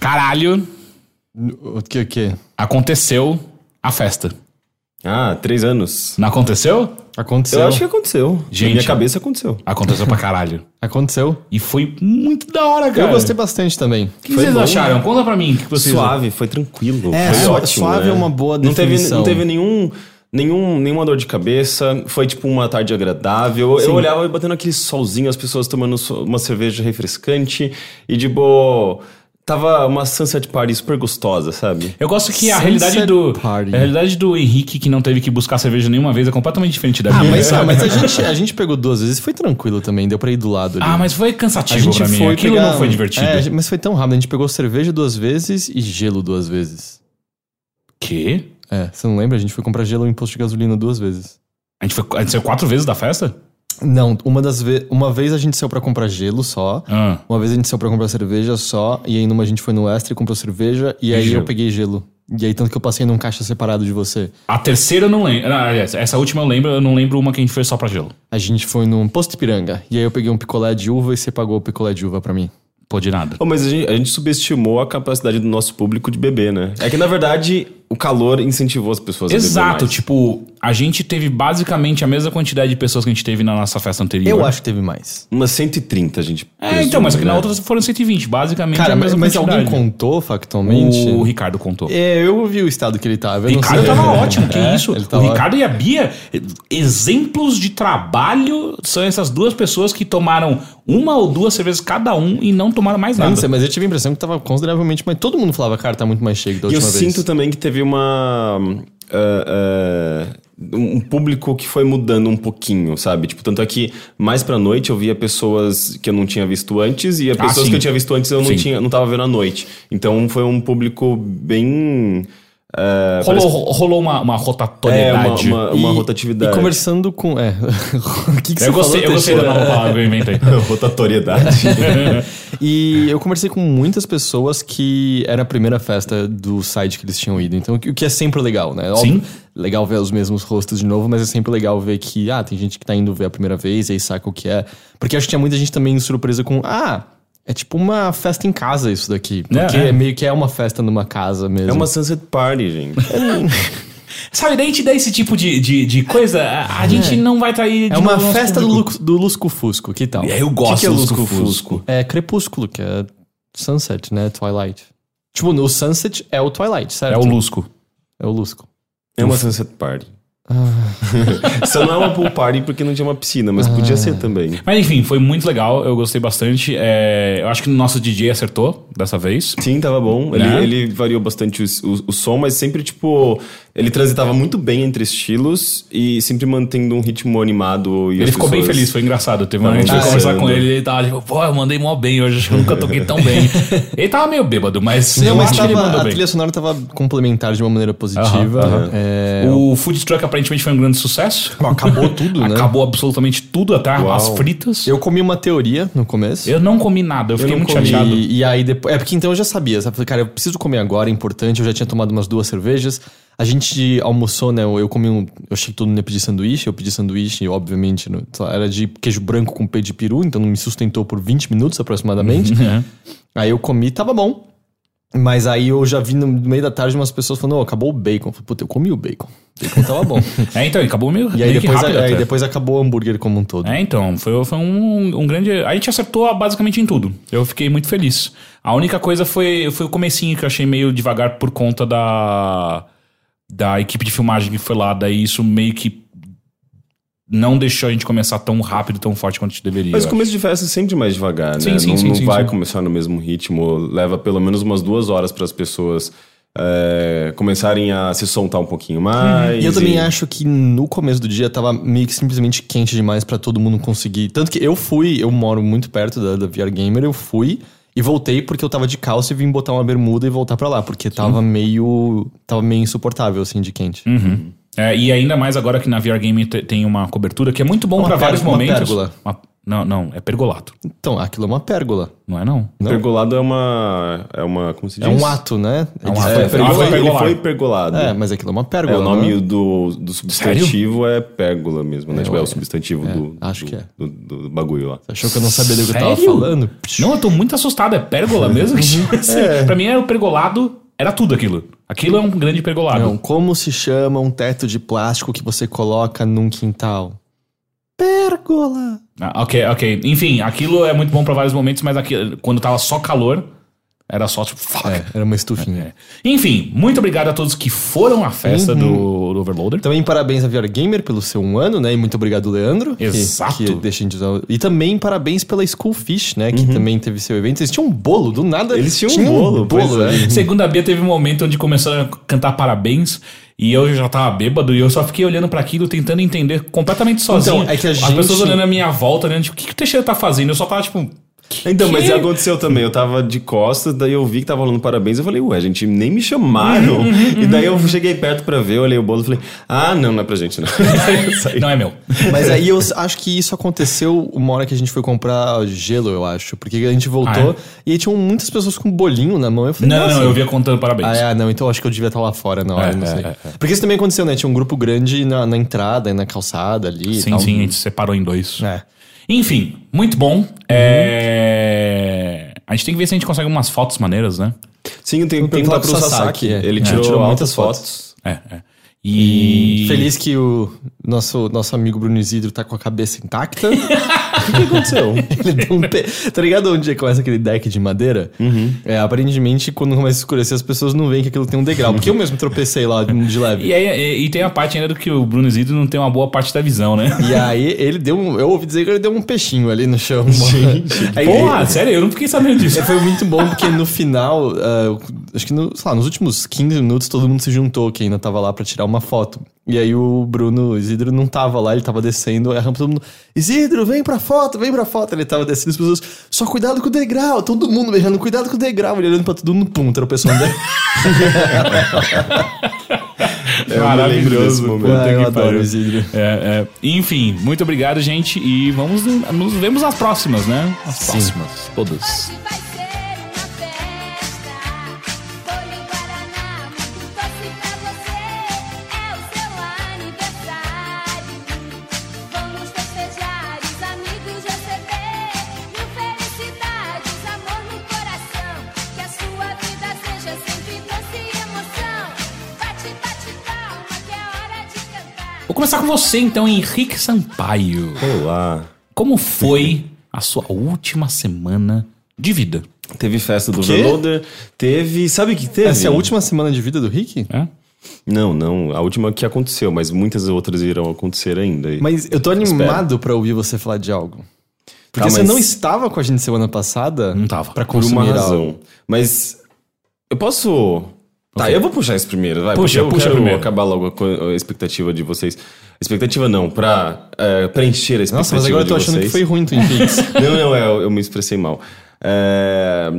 Caralho, O que, o que? aconteceu a festa. Ah, três anos. Não aconteceu? Aconteceu. Eu acho que aconteceu. Gente. Na minha cabeça aconteceu. Aconteceu pra caralho. Aconteceu. E foi muito da hora, cara. Eu gostei bastante também. O que Foi vocês bom, acharam? né? Conta pra mim o que vocês Suave, foi tranquilo. É, foi ótimo. suave né? é uma boa não teve, definição. não teve nenhum, nenhum, nenhuma dor de cabeça. Foi tipo uma tarde agradável. Eu olhava batendo aquele solzinho, as pessoas tomando uma cerveja refrescante e de boa. Tava uma sunset party super gostosa, sabe? Eu gosto que a realidade do Party. a realidade do Henrique que não teve que buscar cerveja nenhuma vez é completamente diferente da Ah, minha. mas, ah, mas a, gente, a gente pegou duas vezes. Foi tranquilo também. Deu pra ir do lado ali. Ah, mas foi a cansativo gente pra mim. foi Aquilo pegar- não foi divertido. É, mas foi tão rápido. A gente pegou cerveja duas vezes e gelo duas vezes. Quê? É, você não lembra? A gente foi comprar gelo em posto de gasolina duas vezes. A gente, foi, a gente saiu quatro vezes da festa? Não, uma das vezes. Uma vez a gente saiu pra comprar gelo só. Ah. Uma vez a gente saiu pra comprar cerveja só. E aí numa a gente foi no extra e comprou cerveja. E, aí gelo. eu peguei gelo. E aí tanto que eu passei num caixa separado de você. A terceira eu não lembro. Ah, aliás, essa última eu lembro, eu não lembro uma que a gente foi só pra gelo. A gente foi num posto Ipiranga. E aí eu peguei um picolé de uva e você pagou o picolé de uva pra mim. Pô, de nada. Pô, mas a gente, a gente subestimou a capacidade do nosso público de beber, né? É que, na verdade, o calor incentivou as pessoas a beber Exato, mais. tipo, a gente teve basicamente a mesma quantidade de pessoas que a gente teve na nossa festa anterior. Eu acho que teve mais. Umas 130 a gente É, então, mas aqui na né? outra foram 120, basicamente Cara, a mas, mesma mas alguém quantidade. contou factualmente? O Ricardo contou. É, eu vi o estado que ele tava. eu não Ricardo sei. tava ótimo, que É, isso? O. Ricardo e a Bia, exemplos de trabalho, são essas duas pessoas que tomaram uma ou duas cervejas cada um e não tomaram mais Eu nada. não sei, mas eu tive a impressão que tava consideravelmente mais. Todo mundo falava, cara, tá muito mais cheio da E eu última vez. sinto também que teve uma. ah, ah, um público que foi mudando um pouquinho, sabe? Tipo, tanto é que mais pra noite eu via pessoas que eu não tinha visto antes e as Ah, pessoas sim. que eu tinha visto antes eu não, Sim. tinha, não tava vendo à noite. Então foi um público bem. Ah, Rolou, rolou uma, uma É, uma, rotatoriedade. uma, uma E- rotatividade. E conversando com. É. o que, que você Eu gostei, falou, eu gostei da nova palavra que eu inventei. Rotatoriedade. E eu conversei com muitas pessoas que era a primeira festa do site que eles tinham ido. Então, o que é sempre legal, né? Sim. legal ver os mesmos rostos de novo, mas é sempre legal ver que, ah, tem gente que tá indo ver a primeira vez e aí saca o que é. Porque acho que tinha muita gente também surpresa com, ah, é tipo uma festa em casa isso daqui. Porque É, é. meio que é uma festa numa casa mesmo. é uma sunset party, gente. Sabe, daí a gente dá esse tipo de, de, de coisa, a, a gente não vai trair de É uma festa do, público. Do Lusco Fusco, que tal? É, eu O gosto que que é do Lusco Lusco-Fusco. Fusco? É crepúsculo, que é sunset, né? Twilight. Tipo, o sunset é o Twilight, certo? É o Lusco. É o Lusco. É uma sunset party. Só não é uma pool party porque não tinha uma piscina, mas podia ser também. Mas enfim, foi muito legal, eu gostei bastante. É, eu acho que o nosso DJ acertou dessa vez. Sim, tava bom. Ele, Né? ele variou bastante o, o, o som, mas sempre, tipo, ele transitava muito bem entre estilos e sempre mantendo um ritmo animado. E Ele ficou bem pessoas- feliz, foi engraçado. Teve uma a gente foi Ah, conversar é. com ele e ele tava tipo, pô, eu mandei mó bem hoje, acho que eu nunca toquei tão bem. ele tava meio bêbado, mas eu mas acho que ele tava- mandou a bem. trilha sonora tava complementar de uma maneira positiva. Aham, aham. É, O Food Truck aparentemente foi um grande sucesso. acabou tudo, né? Acabou absolutamente tudo, até Uau. as fritas. Eu comi uma teoria no começo. Eu não comi nada, eu fiquei não muito comi. chateado. E, e aí depois. É porque então eu já sabia, sabe? Falei, cara, eu preciso comer agora, é importante. Eu já tinha tomado umas duas cervejas. A gente almoçou, né? Eu comi um. Eu achei que todo mundo ia pedir sanduíche. Eu pedi sanduíche, obviamente, no- lá, era de queijo branco com peito de peru, então me sustentou por 20 minutos aproximadamente. É. Aí eu comi, tava bom. Mas aí eu já vi no meio da tarde umas pessoas falando, ô, acabou o bacon. Eu falei, puta, eu comi o bacon. O bacon tava bom. É, então, acabou meio, E aí meio depois, rápido aí depois acabou o hambúrguer como um todo. É, então, foi, foi um, um grande. A gente acertou basicamente em tudo. Eu fiquei muito feliz. A única coisa foi, foi o comecinho que eu achei meio devagar por conta da. Da equipe de filmagem que foi lá. Daí isso meio que não deixou a gente começar tão rápido, tão forte quanto a gente deveria. Mas o começo de festa é sempre mais devagar, né? Sim, sim, não sim, não sim, vai sim. começar no mesmo ritmo. Leva pelo menos umas duas horas para as pessoas é, começarem a se soltar um pouquinho mais. E eu também acho que no começo do dia tava meio que simplesmente quente demais pra todo mundo conseguir. Tanto que eu fui, eu moro muito perto da, da VR Gamer, eu fui e voltei porque eu tava de calça e vim botar uma bermuda e voltar pra lá, porque tava meio. tava meio insuportável, assim, de quente. É, e ainda mais agora que na VR Game te- tem uma cobertura que é muito bom Uma pra vários pérgola, uma momentos. pérgola. Uma- Não, não, é pergolato. Então, aquilo é uma pérgola. Não é não? Não. Pergolado é uma. É uma. Como se diz? É um ato, né? É um ato. foi É, foi, ele pergolado. foi pergolado. É, mas aquilo é uma É, pérgola. o nome não é? do, do substantivo é pérgola mesmo, né? tipo, é o substantivo do, acho do, que é. do, do bagulho lá. Achou que eu não sabia do que eu tava Sério? falando? Não, eu tô muito assustado. É pérgola mesmo? Pra mim era o pergolado, era tudo aquilo. Aquilo é um grande pergolado. Não, como se chama um teto de plástico que você coloca num quintal? Pérgola. Ah, ok, ok. Enfim, aquilo é muito bom pra vários momentos, mas aqui, quando tava só calor, era só tipo, fuck. É, era uma estufinha. É. Enfim, muito obrigado a todos que foram à festa Uhum. do, do Overloader. Também parabéns a VR Gamer pelo seu um ano, né? E muito obrigado, Leandro. que- Exato. Que, deixa a gente usar. E também parabéns pela Schoolfish, né? Que também teve seu evento. Eles tinham um bolo, do nada. Eles tinham um bolo, pois bolo, é. Segundo a Bia, teve um momento onde começaram a cantar parabéns. E eu já tava bêbado e eu só fiquei olhando pra aquilo, tentando entender completamente sozinho. Então, é que a As gente- pessoas olhando à minha volta, olhando, tipo, o que, que o Teixeira tá fazendo? Eu só tava tipo. Então, mas aconteceu também. Eu tava de costas, daí eu vi que tava rolando parabéns. Eu falei, ué, gente, nem me chamaram. Uhum, e daí eu cheguei perto pra ver, olhei o bolo e falei, ah, não, não é pra gente, não. Não é meu. Mas aí eu acho que isso aconteceu uma hora que a gente foi comprar gelo, eu acho. Porque a gente voltou Ah, é? e aí tinham muitas pessoas com bolinho na mão. Eu falei, Não, não, eu via contando parabéns. Ah, é, não, então eu acho que eu devia estar lá fora na hora, É, não é, sei. é, é. Porque isso também aconteceu, né? Tinha um grupo grande na, na entrada e na calçada ali. e Sim, tal. sim, a gente separou em dois. É. Enfim, muito bom. É... A gente tem que ver se a gente consegue umas fotos maneiras, né? Sim, eu tenho que Tem que perguntar pro Sasaki. Sasaki, é. Ele É, tirou, tirou muitas muitas fotos. É, é. E. Feliz que o nosso, nosso amigo Bruno Isidro tá com a cabeça intacta. O que aconteceu? Ele deu um pe... Tá ligado onde começa aquele deck de madeira? É, aparentemente, quando começa a escurecer, as pessoas não veem que aquilo tem um degrau. Porque eu mesmo tropecei lá de leve. E, aí, e, e tem a parte ainda do que o Bruno Isidro não tem uma boa parte da visão, né? E aí ele deu um. Eu ouvi dizer que ele deu um peixinho ali no chão. Aí, Porra, sério, eu não fiquei sabendo disso. É, foi muito bom porque no final, ah, acho que no, sei lá, nos últimos 15 minutos todo mundo se juntou que ainda tava lá pra tirar uma foto. E aí o Bruno Isidro não tava lá, ele tava descendo, a rampa todo mundo, Isidro, vem pra foto, vem pra foto. Ele tava descendo, as pessoas, só cuidado com o degrau, todo mundo beijando, cuidado com o degrau, ele olhando pra todo mundo, pum, tropeçou no degrau. Eu me lembro desse momento. Ah, eu adoro Isidro. É, é. Enfim, muito obrigado, gente. E vamos nos vemos nas próximas, né? As próximas. Todas. Começar com você, então, Henrique Sampaio. Olá. Como foi a sua última semana de vida? Teve festa do Quê? Overloader. Teve. Sabe o que teve? Essa é a última semana de vida do Rick? É? Não, não. A última que aconteceu, mas muitas outras irão acontecer ainda. Mas eu tô animado pra ouvir você falar de algo. Porque Tá, você não estava com a gente semana passada. Não tava. Pra Por consumir uma algo. razão. Mas. Eu posso. Tá, eu vou puxar isso primeiro, vai. Puxa, eu puxa quero primeiro. acabar logo com a expectativa de vocês. Expectativa não, pra é, preencher a expectativa Nossa, mas agora eu tô achando vocês. que foi ruim Twin Peaks. Não, não, é, eu, eu me expressei mal. É,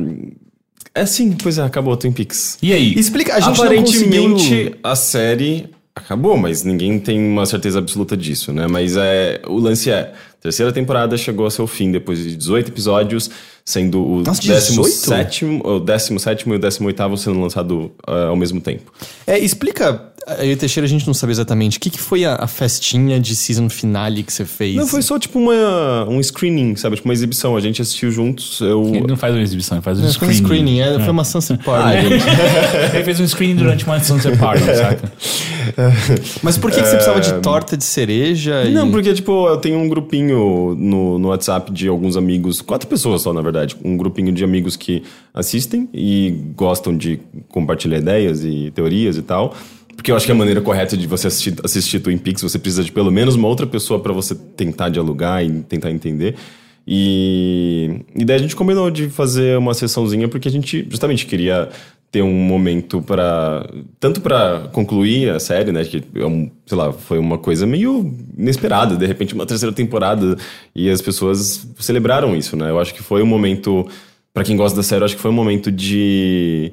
é sim, pois é, acabou Twin Peaks. E aí? Explica, a gente Aparentemente conseguiu... a série acabou, mas ninguém tem uma certeza absoluta disso, né? Mas é, o lance é, a terceira temporada chegou ao seu fim depois de 18 episódios, sendo o Nossa, 18? 17 o 17 e o 18 sendo lançado ah, ao mesmo tempo. É, explica, eu e o Teixeira a gente não sabe exatamente, o que, que foi a, a festinha de season finale que você fez? Não, foi só tipo uma, um screening, sabe? Tipo uma exibição. A gente assistiu juntos. Eu, Ele não faz uma exibição, ele faz um Foi um screening. screening, é, foi uma sunset party. Ah. Ele fez um screening durante uma Sunset Party, saca? Mas por que, que você precisava de torta de cereja? e- Não, porque, tipo, eu tenho um grupinho no, no WhatsApp de alguns amigos, quatro pessoas só, na verdade. Um grupinho de amigos que assistem e gostam de compartilhar ideias e teorias e tal. Porque eu acho que a maneira correta de você assistir, assistir Twin Peaks, você precisa de pelo menos uma outra pessoa para você tentar dialogar e tentar entender. E, e daí a gente combinou de fazer uma sessãozinha porque a gente justamente queria ter um momento para tanto para concluir a série, né, que é sei lá, foi uma coisa meio inesperada, de repente uma terceira temporada e as pessoas celebraram isso, né? Eu acho que foi um momento para quem gosta da série, eu acho que foi um momento de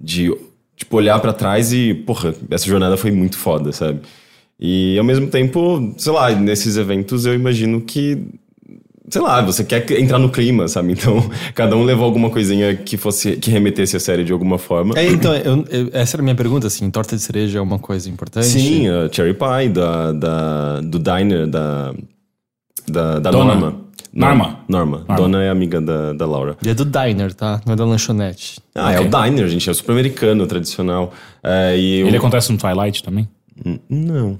de tipo olhar para trás e, porra, essa jornada foi muito foda, sabe? E ao mesmo tempo, sei lá, nesses eventos eu imagino que sei lá, você quer entrar no clima, sabe? Então, cada um levou alguma coisinha que fosse que remetesse a série de alguma forma. É, então, eu- eu- essa era a minha pergunta, assim, torta de cereja é uma coisa importante? Sim, a Cherry Pie da, da, do Diner da, da, da Dona. Norma. Norma. Norma. Dona é amiga da, da Laura. E é do diner, tá? Não é da lanchonete. Ah, é o Diner, gente. É o super americano, tradicional. É, e Ele o- acontece no Twilight também? Não.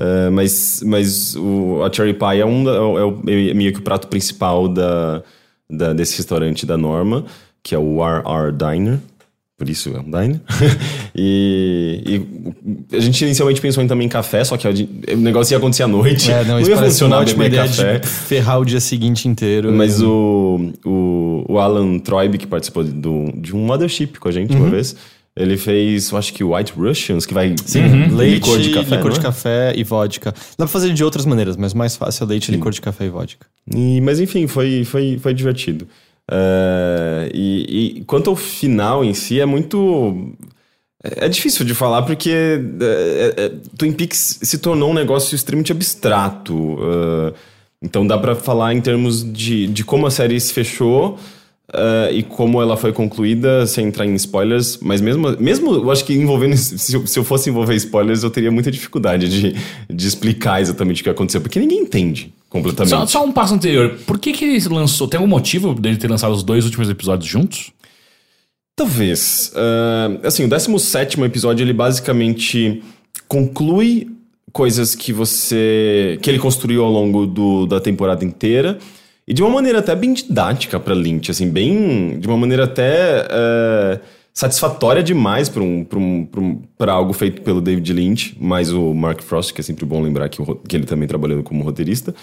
É, mas mas o, a Cherry Pie é, um, é, o- é é meio que o prato principal da, da- desse restaurante da Norma, que é o RR Diner. Por isso é um diner. e, e a gente inicialmente pensou em também café, só que o negócio ia acontecer à noite. É, não, isso ia uma funcionar beber ideia café. de ferrar o dia seguinte inteiro. Mas o, o, o Alan Troib, que participou do, de um Mothership com a gente Uhum. uma vez, ele fez, eu acho que White Russians, que vai Sim, Uhum. leite, licor de café. licor não de é? café e vodka. Dá pra fazer de outras maneiras, mas mais fácil é leite, licor de café e vodka. E- mas enfim, foi, foi, foi divertido. É, e, e quanto ao final em si, é muito. É é difícil de falar porque é, é, é, Twin Peaks se tornou um negócio extremamente abstrato. é, então dá pra falar em termos de, de como a série se fechou é, e como ela foi concluída, sem entrar em spoilers. Mas mesmo, mesmo eu acho que envolvendo. Se eu, se eu fosse envolver spoilers, eu teria muita dificuldade de, de explicar exatamente o que aconteceu, porque ninguém entende completamente. Só, só um passo anterior. Por que, que ele lançou? Tem algum motivo dele ter lançado os dois últimos episódios juntos? Talvez. Ah, assim, o 17 episódio ele basicamente conclui coisas que você. que ele construiu ao longo do- da temporada inteira. E de uma maneira até bem didática pra Lynch, assim, bem. de uma maneira até. ah, satisfatória demais pra um, um, um- algo feito pelo David Lynch, mais o Mark Frost, que é sempre bom lembrar que, o que ele também trabalhando como roteirista.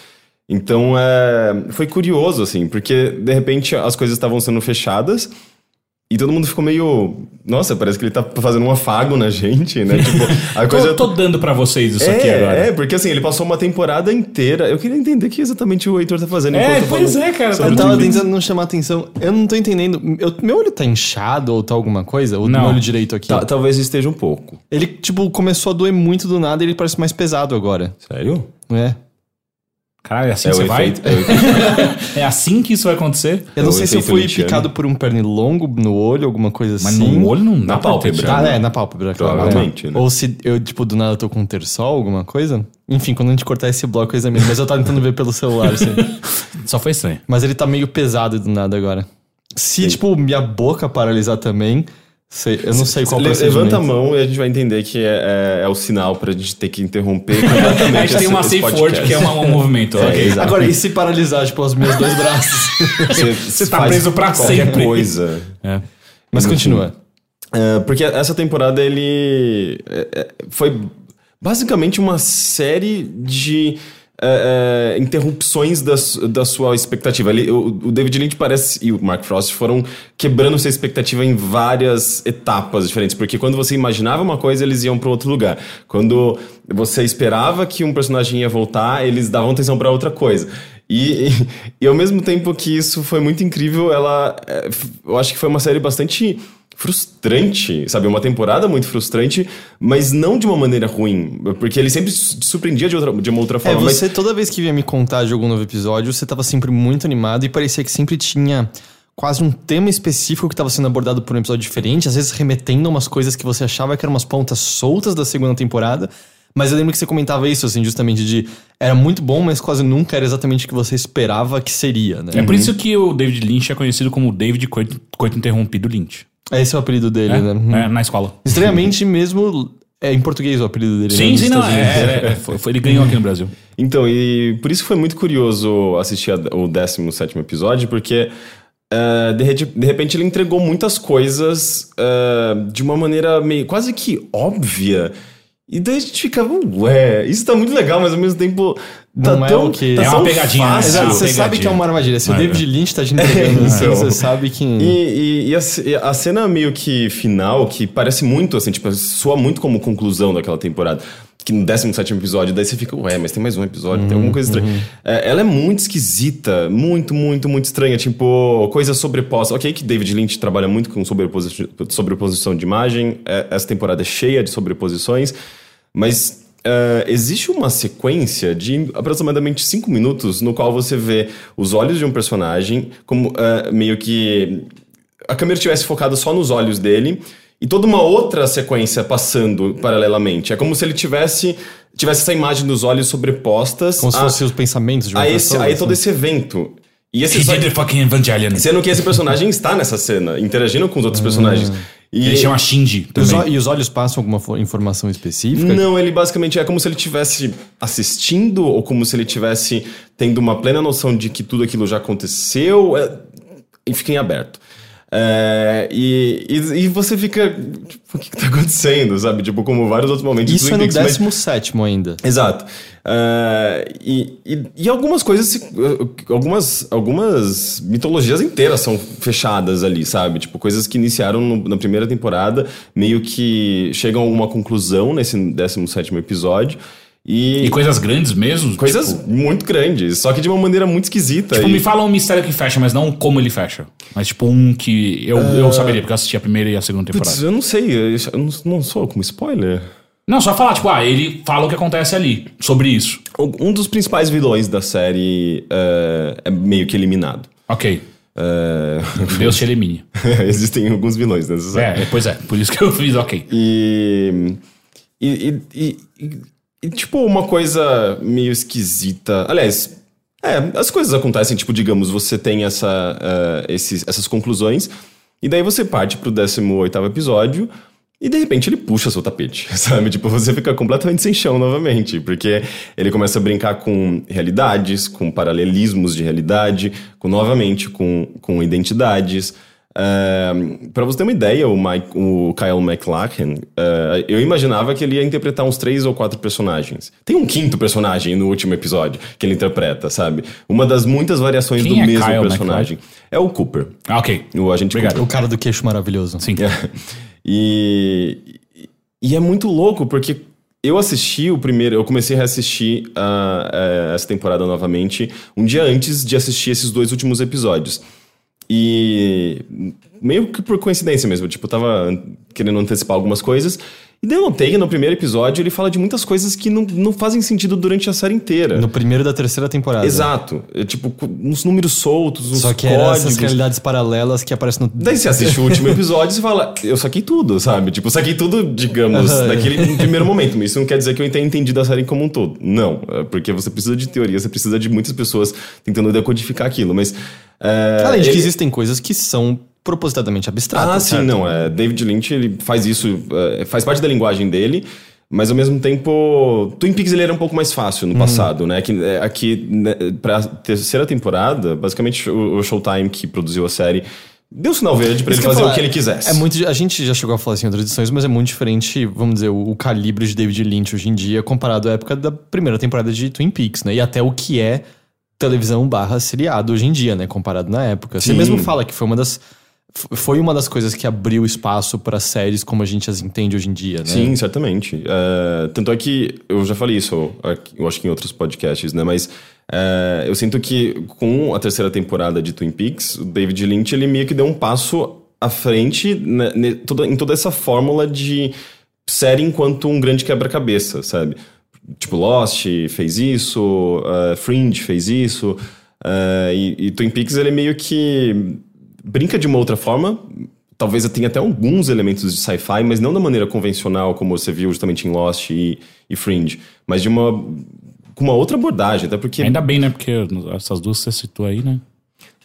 Então, é, foi curioso, assim, porque de repente as coisas estavam sendo fechadas e todo mundo ficou meio. Nossa, parece que ele tá fazendo um afago na gente, né? Tipo, a coisa. Eu tô dando pra vocês isso aqui é, agora. é, porque assim, ele passou uma temporada inteira. Eu queria entender o que exatamente o Heitor tá fazendo. É, pois é, cara, sobre Eu tava tentando não chamar atenção. Eu não tô entendendo. Eu- meu olho tá inchado ou tá alguma coisa? O Não. meu olho direito aqui. Ta- talvez esteja um pouco. Ele, tipo, começou a doer muito do nada e ele parece mais pesado agora. Sério? Não é? Caralho, é assim É que você vai? efeito. É o efeito. É assim que isso vai acontecer? Eu não o sei se eu fui picado por um pernilongo no olho, alguma coisa Mas assim. no olho não dá Na ter pálpebra. Ah, é, na pálpebra, claro. Provavelmente, é. né? Ou se eu, tipo, do nada tô com um terçol, alguma coisa. Enfim, quando a gente cortar esse bloco, eu examino. Mas eu tava tentando ver pelo celular, assim. Só foi estranho. Mas ele tá meio pesado do nada agora. Se, tipo, minha boca paralisar também, sei- eu não sei qual procedimento. Levanta a mão e a gente vai entender que é, é- é o sinal pra gente ter que interromper completamente A gente tem uma safe word que é uma- um movimento. É, ok. exato. Agora, e se paralisar, tipo, os meus dois braços? Você, Você tá preso pra qualquer sempre. coisa. É. Mas continua. É, porque essa temporada ele é, foi basicamente uma série de é, é, interrupções da, da sua expectativa. Ele, o, o David Lynch parece e o Mark Frost foram quebrando sua expectativa em várias etapas diferentes, porque quando você imaginava uma coisa, eles iam para outro lugar. Quando você esperava que um personagem ia voltar, eles davam atenção para outra coisa. E, e, e ao mesmo tempo que isso foi muito incrível, ela. f- eu acho que foi uma série bastante frustrante, sabe? Uma temporada muito frustrante, mas não de uma maneira ruim. Porque ele sempre su- surpreendia de, outra, de uma outra É, forma. você, toda vez que vinha me contar de algum novo episódio, você tava sempre muito animado e parecia que sempre tinha quase um tema específico que tava sendo abordado por um episódio diferente, às vezes remetendo a umas coisas que você achava que eram umas pontas soltas da segunda temporada. Mas eu lembro que você comentava isso, assim, justamente de. Era muito bom, mas quase nunca era exatamente o que você esperava que seria, né? É por isso que o David Lynch é conhecido como David Coito, Coito Interrompido Lynch. Esse é o apelido dele, É, né? Uhum. É, na escola. Estranhamente, mesmo. É em português o apelido dele. né, Sim, nos sim, não. É, é, é, foi- foi- ele ganhou aqui no Brasil. Então, e por isso foi muito curioso assistir a- o 17 episódio, porque eh, de, de repente ele entregou muitas coisas eh, de uma maneira meio quase que óbvia. E daí a gente ficava, ué, isso tá muito legal, mas ao mesmo tempo tá Não é tão, o que- tá É uma pegadinha, fácil. Exato, você sabe pegadinha. que é uma armadilha. Se o É, David é. Lynch tá te entregando assim, então. você sabe que. E, e- e a, a cena meio que final, que parece muito, assim, tipo, soa muito como conclusão daquela temporada. Que no 17 episódio, daí você fica, ué, mas tem mais um episódio, tem alguma coisa estranha. É, ela é muito esquisita, muito, muito, muito estranha. Tipo, coisa sobreposta. Ok, que David Lynch trabalha muito com sobreposi- sobreposição de imagem, é, essa temporada é cheia de sobreposições, mas eh, existe uma sequência de aproximadamente cinco minutos no qual você vê os olhos de um personagem como eh, meio que a câmera estivesse focada só nos olhos dele e toda uma outra sequência passando paralelamente. É como se ele tivesse tivesse essa imagem dos olhos sobrepostas Como se a, fossem os pensamentos de uma a esse, pessoa. a todo assim. esse evento. E esse He só- did the fucking Evangelion. sendo que esse personagem está nessa cena, interagindo com os outros personagens. E Ele chama Shinji E os, também. o- e os olhos passam alguma fo- informação específica? Não, ele basicamente é como se ele estivesse assistindo ou como se ele estivesse tendo uma plena noção de que tudo aquilo já aconteceu. É, e fica em aberto. É, e, e, e você fica. Tipo, o que, que tá acontecendo, sabe? Tipo, como vários outros momentos. Isso é no Peaks, mas- 17 ainda. Exato. É, e, e, e algumas coisas, se- algumas, algumas mitologias inteiras são fechadas ali, sabe? Tipo, coisas que iniciaram no- na primeira temporada, meio que chegam a alguma conclusão nesse 17 episódio. E, E coisas grandes mesmo? coisas Tipo, muito grandes, só que de uma maneira muito esquisita. tipo, e- me fala um mistério que fecha, mas não como ele fecha. Mas tipo um que eu, eu saberia, porque eu assisti a primeira e a segunda temporada. Eu não sei, eu eu não, não sou como spoiler. Não, só falar, tipo, ah, ele fala o que acontece ali, sobre isso. Um dos principais vilões da série é, é meio que eliminado. Ok. É, Deus te elimine. Existem alguns vilões nessa série. É, pois é, por isso que eu fiz ok. E, e, e, e- e- tipo, uma coisa meio esquisita. Aliás, é, as coisas acontecem, tipo, digamos, você tem essa, eh, esses, essas conclusões, e daí você parte pro 18 episódio. E de repente ele puxa seu tapete, sabe? Tipo, você fica completamente sem chão novamente, porque ele começa a brincar com realidades, com paralelismos de realidade, com novamente com, com identidades. para você ter uma ideia, o, Mike, o Kyle MacLachlan, eh, eu imaginava que ele ia interpretar uns três ou quatro personagens. Tem um quinto personagem no último episódio que ele interpreta, sabe? Uma das muitas variações Quem do é mesmo Kyle personagem. É o Cooper, Ah, ok. o agente Obrigado. Cooper. O cara do queixo maravilhoso. Sim. E, e é muito louco, porque eu assisti o primeiro, eu comecei a reassistir ah, eh, essa temporada novamente um dia antes de assistir esses dois últimos episódios. E meio que por coincidência mesmo, tipo, eu tava querendo antecipar algumas coisas. E daí notei que no primeiro episódio ele fala de muitas coisas que não, não fazem sentido durante a série inteira. No primeiro da terceira temporada. Exato. É, tipo, uns números soltos, uns Só que códigos. essas realidades paralelas que aparecem no. Daí você assiste o último episódio e fala, eu saquei tudo, sabe? Tipo, saquei tudo, digamos, naquele primeiro momento. Mas isso não quer dizer que eu tenha entendido a série como um todo. Não, é porque você precisa de teoria, você precisa de muitas pessoas tentando decodificar aquilo. Mas. é, Além de que ele- existem coisas que são propositadamente abstratas. Ah, sim, certo? não. É, David Lynch, ele faz isso, é, faz parte da linguagem dele, mas ao mesmo tempo. Twin Peaks ele era um pouco mais fácil Uhum. no passado, né? Que, é, aqui, né, pra terceira temporada, basicamente o, o Showtime que produziu a série. Deu sinal verde pra Isso ele fazer falar, o que ele quisesse. É muito, a gente já chegou a falar assim em outras edições, mas é muito diferente, vamos dizer, o, o calibre de David Lynch hoje em dia comparado à época da primeira temporada de Twin Peaks, né? E até o que é televisão barra seriado hoje em dia, né? Comparado na época. Você Sim. mesmo fala que foi uma das foi uma das coisas que abriu espaço para séries como a gente as entende hoje em dia, né? Sim, certamente. É, tanto é que eu já falei isso, aqui- eu acho que em outros podcasts, né? Mas é, eu sinto que com a terceira temporada de Twin Peaks, o David Lynch ele meio que deu um passo à frente né, em toda essa fórmula de série enquanto um grande quebra-cabeça, sabe? Tipo, Lost fez isso, uh, Fringe fez isso, uh, e, e Twin Peaks ele meio que brinca de uma outra forma. Talvez tenha até alguns elementos de sci-fi, mas não da maneira convencional, como você viu justamente em Lost e, e Fringe, mas de uma com uma outra abordagem, até porque Ainda bem, né? Porque essas duas você citou aí, né?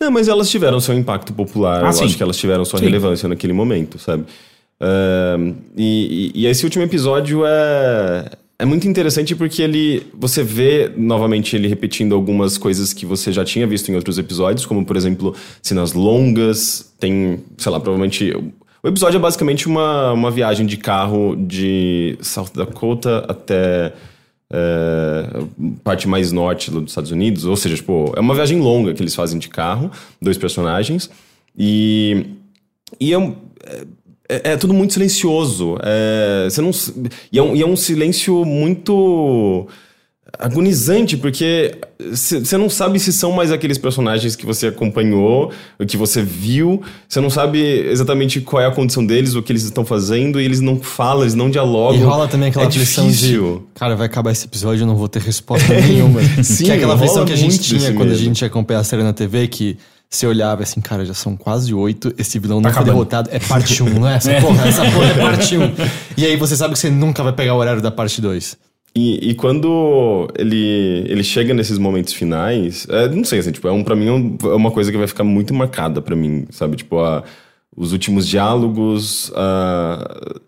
não, mas elas tiveram seu impacto popular. Ah, eu sim. acho que elas tiveram sua Sim. relevância naquele momento, sabe? E, e- e esse último episódio é, é muito interessante porque ele. Você vê novamente ele repetindo algumas coisas que você já tinha visto em outros episódios, como por exemplo, cenas longas. Tem, sei lá, provavelmente. O episódio é basicamente uma, uma viagem de carro de South Dakota até é, parte mais norte dos Estados Unidos, ou seja, tipo, é uma viagem longa que eles fazem de carro, dois personagens, e, e é, um- é, é tudo muito silencioso, é, você não, e, é um, e é um silêncio muito agonizante, porque você não sabe se são mais aqueles personagens que você acompanhou, o que você viu, você não sabe exatamente qual é a condição deles, o que eles estão fazendo, e eles não falam, eles não dialogam. E rola também aquela é aflição difícil. de. Cara, vai acabar esse episódio e eu não vou ter resposta nenhuma. Sim, que é aquela aflição que a gente tinha quando a medo. gente acompanha a série na TV, que você olhava assim, cara, já são quase oito, esse vilão não foi acabando. derrotado, é parte 1, não é? Essa porra, essa porra é parte 1. E aí você sabe que você nunca vai pegar o horário da parte 2. E, e quando ele, ele chega nesses momentos finais, é, não sei, assim, tipo, é um, pra mim é um- é uma coisa que vai ficar muito marcada pra mim, sabe? Tipo, a, os últimos diálogos, a-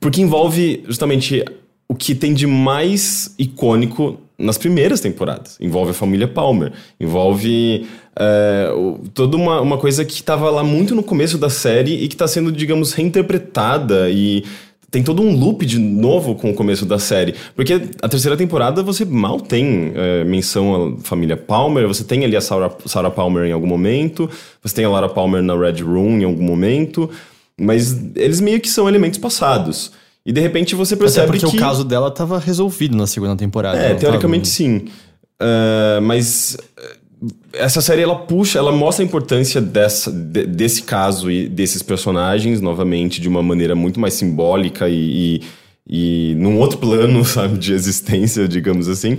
porque envolve justamente o que tem de mais icônico nas primeiras temporadas. Envolve a família Palmer, envolve é, toda uma, uma coisa que estava lá muito no começo da série e que está sendo, digamos, reinterpretada e tem todo um loop de novo com o começo da série. Porque a terceira temporada você mal tem é, menção à família Palmer, você tem ali a Sarah, Sarah Palmer em algum momento, você tem a Lara Palmer na Red Room em algum momento, mas eles meio que são elementos passados. E de repente você Até percebe porque que... o caso dela tava resolvido na segunda temporada. É, teoricamente tava? sim. Ah, mas eh, essa série ela puxa, ela mostra a importância dessa, de- desse caso e desses personagens novamente de uma maneira muito mais simbólica e, e, e num outro plano, sabe, de existência, digamos assim.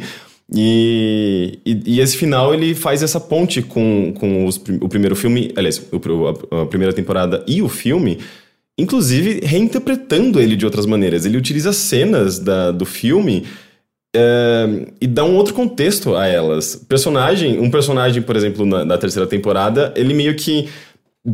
E, e, e esse final ele faz essa ponte com, com os o primeiro filme, aliás, o, a, a primeira temporada e o filme, inclusive reinterpretando ele de outras maneiras. Ele utiliza cenas da, do filme é, e dá um outro contexto a elas. Personagem, um personagem, por exemplo, na, na terceira temporada, ele meio que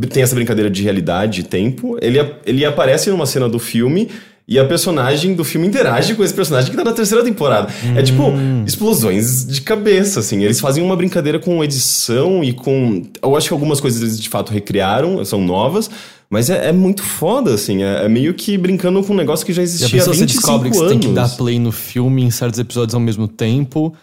tem essa brincadeira de realidade e tempo. Ele, ele aparece numa cena do filme e a personagem do filme interage com esse personagem que tá na terceira temporada. É tipo explosões de cabeça, assim. Eles fazem uma brincadeira com edição e com. Eu acho que algumas coisas eles de fato recriaram, são novas. Mas é, é muito foda, assim. É, é meio que brincando com um negócio que já E a existia há pessoa 25 você descobre que anos. você tem que dar play no filme em certos episódios ao mesmo tempo.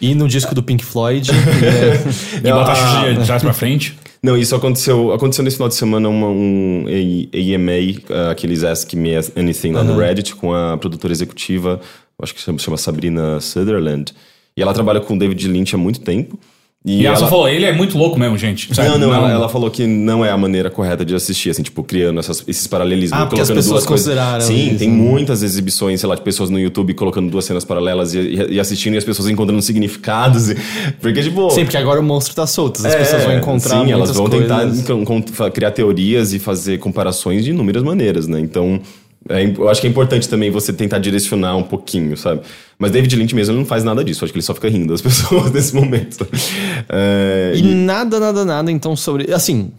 E no disco do Pink Floyd. e é- E botar Ah. a de trás pra frente. Não, isso aconteceu, aconteceu nesse final de semana uma, um AMA, uh, aqueles Ask Me Anything lá no Reddit, com a produtora executiva, acho que chama, chama Sabrina Sutherland. E ela trabalha com o David Lynch há muito tempo. E ela só falou, ele é muito louco mesmo, gente. Sério, Não, não, Ela, ela falou que não é a maneira correta de assistir, assim, tipo, criando essas- esses paralelismos, Ah, porque as colocando pessoas duas coisas. consideraram Sim, isso, tem né? muitas exibições, sei lá, de pessoas no YouTube colocando duas cenas paralelas e, e- e assistindo e as pessoas encontrando significados. e- porque, tipo. Sim, porque agora o monstro tá solto. As É, pessoas vão encontrar Sim, elas vão tentar coisas. fa- criar teorias e fazer comparações de inúmeras maneiras, né? Então, é eu acho que é importante também você tentar direcionar um pouquinho, sabe? Mas David Lynch mesmo não faz nada disso. Acho que ele só fica rindo das pessoas nesse momento. É, E e- nada, nada, nada, então, sobre. Assim.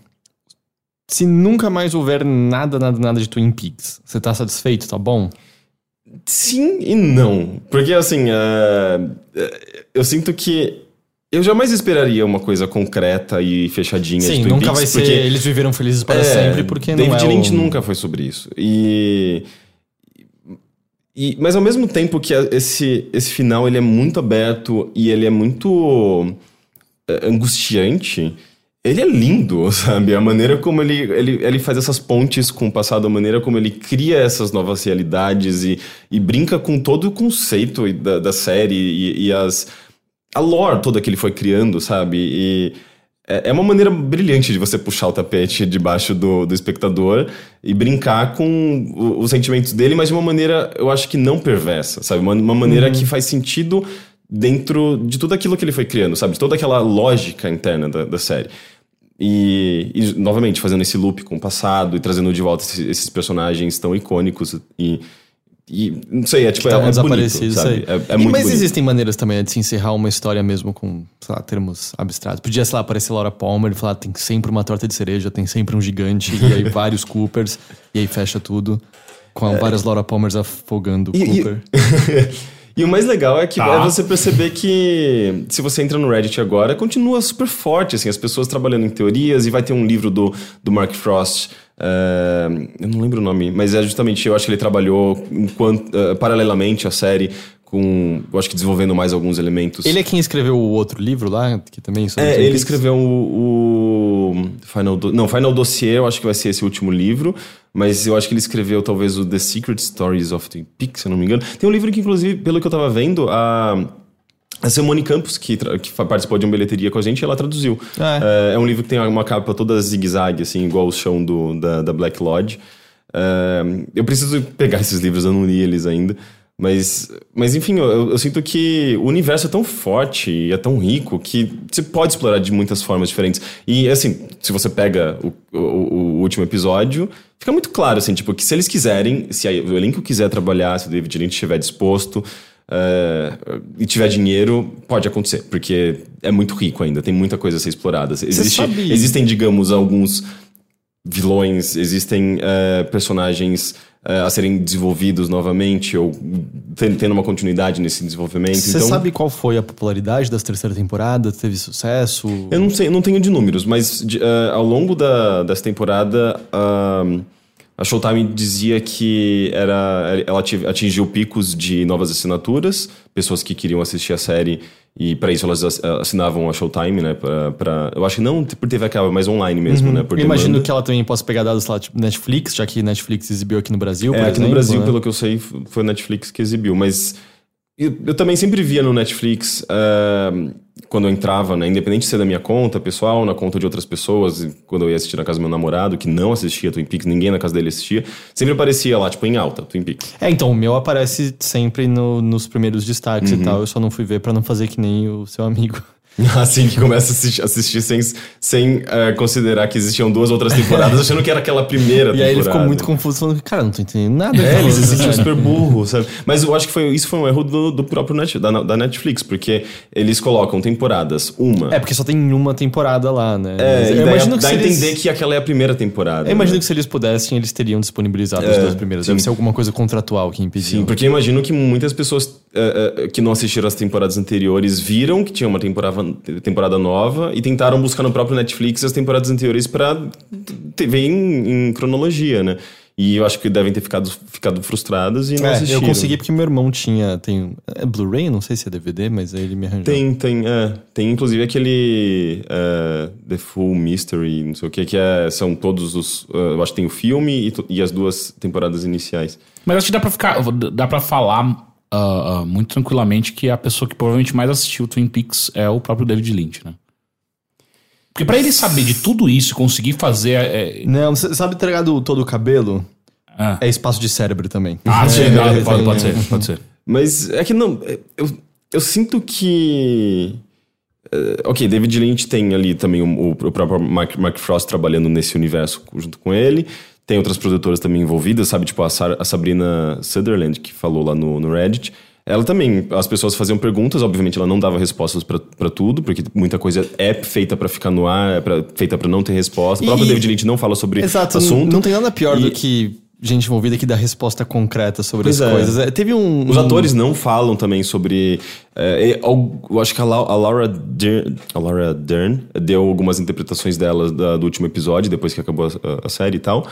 Se nunca mais houver nada, nada, nada de Twin Peaks, você tá satisfeito, tá bom? Sim e não. Porque, assim, é, eu sinto que eu jamais esperaria uma coisa concreta e fechadinha de Sim, Twin nunca Peaks, vai ser. porque- Eles viveram felizes para É, sempre, porque David não é. Lynch o... nunca foi sobre isso. E, e- mas ao mesmo tempo que esse, esse final ele é muito aberto e ele é muito é, angustiante, ele é lindo, sabe? A maneira como ele, ele, ele faz essas pontes com o passado, a maneira como ele cria essas novas realidades e, e brinca com todo o conceito da, da série e, e as, a lore toda que ele foi criando, sabe? E é é uma maneira brilhante de você puxar o tapete debaixo do, do espectador e brincar com o- os sentimentos dele, mas de uma maneira, eu acho que não perversa, sabe? Uma, uma maneira que faz sentido dentro de tudo aquilo que ele foi criando, sabe? De toda aquela lógica interna da, da série. E, e, novamente, fazendo esse loop com o passado e trazendo de volta esses, esses personagens tão icônicos e... e não sei, é tipo... Estavam é, é bonito, desaparecidos, sabe? É, é E- muito mas bonito. existem maneiras também né, de se encerrar uma história mesmo com, sei lá, termos abstratos. Podia, sei lá, aparecer Laura Palmer e falar, tem sempre uma torta de cereja, tem sempre um gigante, e aí vários Coopers, e aí fecha tudo. Com várias Laura Palmers afogando o É. E- e- o mais legal é que Tá. é você perceber que se você entra no Reddit agora, continua super forte, assim, as pessoas trabalhando em teorias, e vai ter um livro do, do Mark Frost, eh, eu não lembro o nome, mas é justamente, eu acho que ele trabalhou enquanto, eh, paralelamente à série, com, eu acho que desenvolvendo mais alguns elementos. Ele é quem escreveu o outro livro lá, que também... sobre É, ele escreveu o, o Final Do- não, Final Dossier, eu acho que vai ser esse último livro, mas eu acho que ele escreveu talvez o The Secret Stories of Twin Peaks, se eu não me engano. Tem um livro que inclusive, pelo que eu tava vendo, a A Simone Campos, que, que participou de uma bilheteria com a gente, ela traduziu. É. É, é um livro que tem uma capa toda zigue-zague, assim, igual o chão do, da, da Black Lodge. É, eu preciso pegar esses livros, eu não li eles ainda. Mas, mas enfim, eu, eu sinto que o universo é tão forte e é tão rico que você pode explorar de muitas formas diferentes. E assim, se você pega o, o, o último episódio, fica muito claro, assim, tipo, que se eles quiserem, se o elenco quiser trabalhar, se o David Lynch estiver disposto é, e tiver dinheiro, pode acontecer, porque é muito rico ainda, tem muita coisa a ser explorada. Existe, Existem, digamos, alguns vilões, existem é, personagens a serem desenvolvidos novamente ou ten- tendo uma continuidade nesse desenvolvimento. Você então, sabe qual foi a popularidade das terceira temporada? Teve sucesso? eu não sei, eu não tenho de números, mas de- eh, ao longo da, dessa temporada, ahn, a Showtime dizia que era, ela ati- atingiu picos de novas assinaturas, pessoas que queriam assistir a série e para isso elas ass- assinavam a Showtime, né? Pra, pra- eu acho que não por TV a cabo, mas online mesmo, né? Por Eu imagino que ela também possa pegar dados lá, tipo Netflix, já que Netflix exibiu aqui no Brasil, É, aqui exemplo. no Brasil, né? pelo que eu sei, foi Netflix que exibiu, mas eu, eu também sempre via no Netflix ah, quando eu entrava, né, independente de ser da minha conta pessoal, na conta de outras pessoas, quando eu ia assistir na casa do meu namorado, que não assistia Twin Peaks, ninguém na casa dele assistia, sempre aparecia lá, tipo, em alta, Twin Peaks. É, então, o meu aparece sempre no- nos primeiros destaques Uhum. e tal. Eu só não fui ver pra não fazer que nem o seu amigo. Assim que começa a assistir, assistir sem, sem ah, considerar que existiam duas outras temporadas, achando que era aquela primeira E temporada. aí ele ficou muito confuso, falando, cara, não tô entendendo nada. É, ele se falando, sentiu velho." super burro, sabe? Mas eu acho que foi, isso foi um erro do, do próprio Net, da, da Netflix, porque eles colocam temporadas, uma. É, porque só tem uma temporada lá, né? É, e eu daí imagino que dá se a eles... entender que aquela é a primeira temporada. Eu imagino né? que se eles pudessem, eles teriam disponibilizado as É, duas primeiras. sim. Deve ser alguma coisa contratual que impediu. Sim, porque eu imagino que muitas pessoas é, é, que não assistiram as temporadas anteriores viram que tinha uma temporada, temporada nova e tentaram buscar no próprio Netflix as temporadas anteriores pra te- ver em, em cronologia, né? E eu acho que devem ter ficado, ficado frustrados e não É, assistiram. eu consegui porque meu irmão tinha. Tem. É Blu-ray? Não sei se é DVD, mas aí ele me arranjou. Tem, tem, é. Tem inclusive aquele é, The Full Mystery, não sei o que, que é, são todos os. é, eu acho que tem o filme e, e as duas temporadas iniciais. Mas acho que dá pra ficar. Dá pra falar ah, ah, muito tranquilamente que a pessoa que provavelmente mais assistiu Twin Peaks é o próprio David Lynch, né? Porque pra ele saber de tudo isso e conseguir fazer. é- Não, você sabe entregar do todo o cabelo? Ah. É espaço de cérebro também. Ah, sim, É, não, é, pode, é, pode é. ser, pode ser. Mas é que não. é, Eu, eu sinto que. é, ok, David Lynch tem ali também o, o- o próprio Mark, Mark Frost trabalhando nesse universo junto com ele. Tem outras produtoras também envolvidas, sabe? Tipo a, Sar- a Sabrina Sutherland, que falou lá no, no Reddit. Ela também, as pessoas faziam perguntas, obviamente ela não dava respostas pra pra tudo, porque muita coisa é feita pra ficar no ar, é pra- feita pra não ter resposta. O próprio David Lynch não fala sobre Exato, assunto. não tem nada pior E- do que gente envolvida que dá resposta concreta sobre Pois as é. coisas. É, teve um. Os um- atores não falam também sobre. é, eu acho que a, Lau- a Laura Dern, a Laura Dern deu algumas interpretações dela da- do último episódio, depois que acabou a, a série e tal.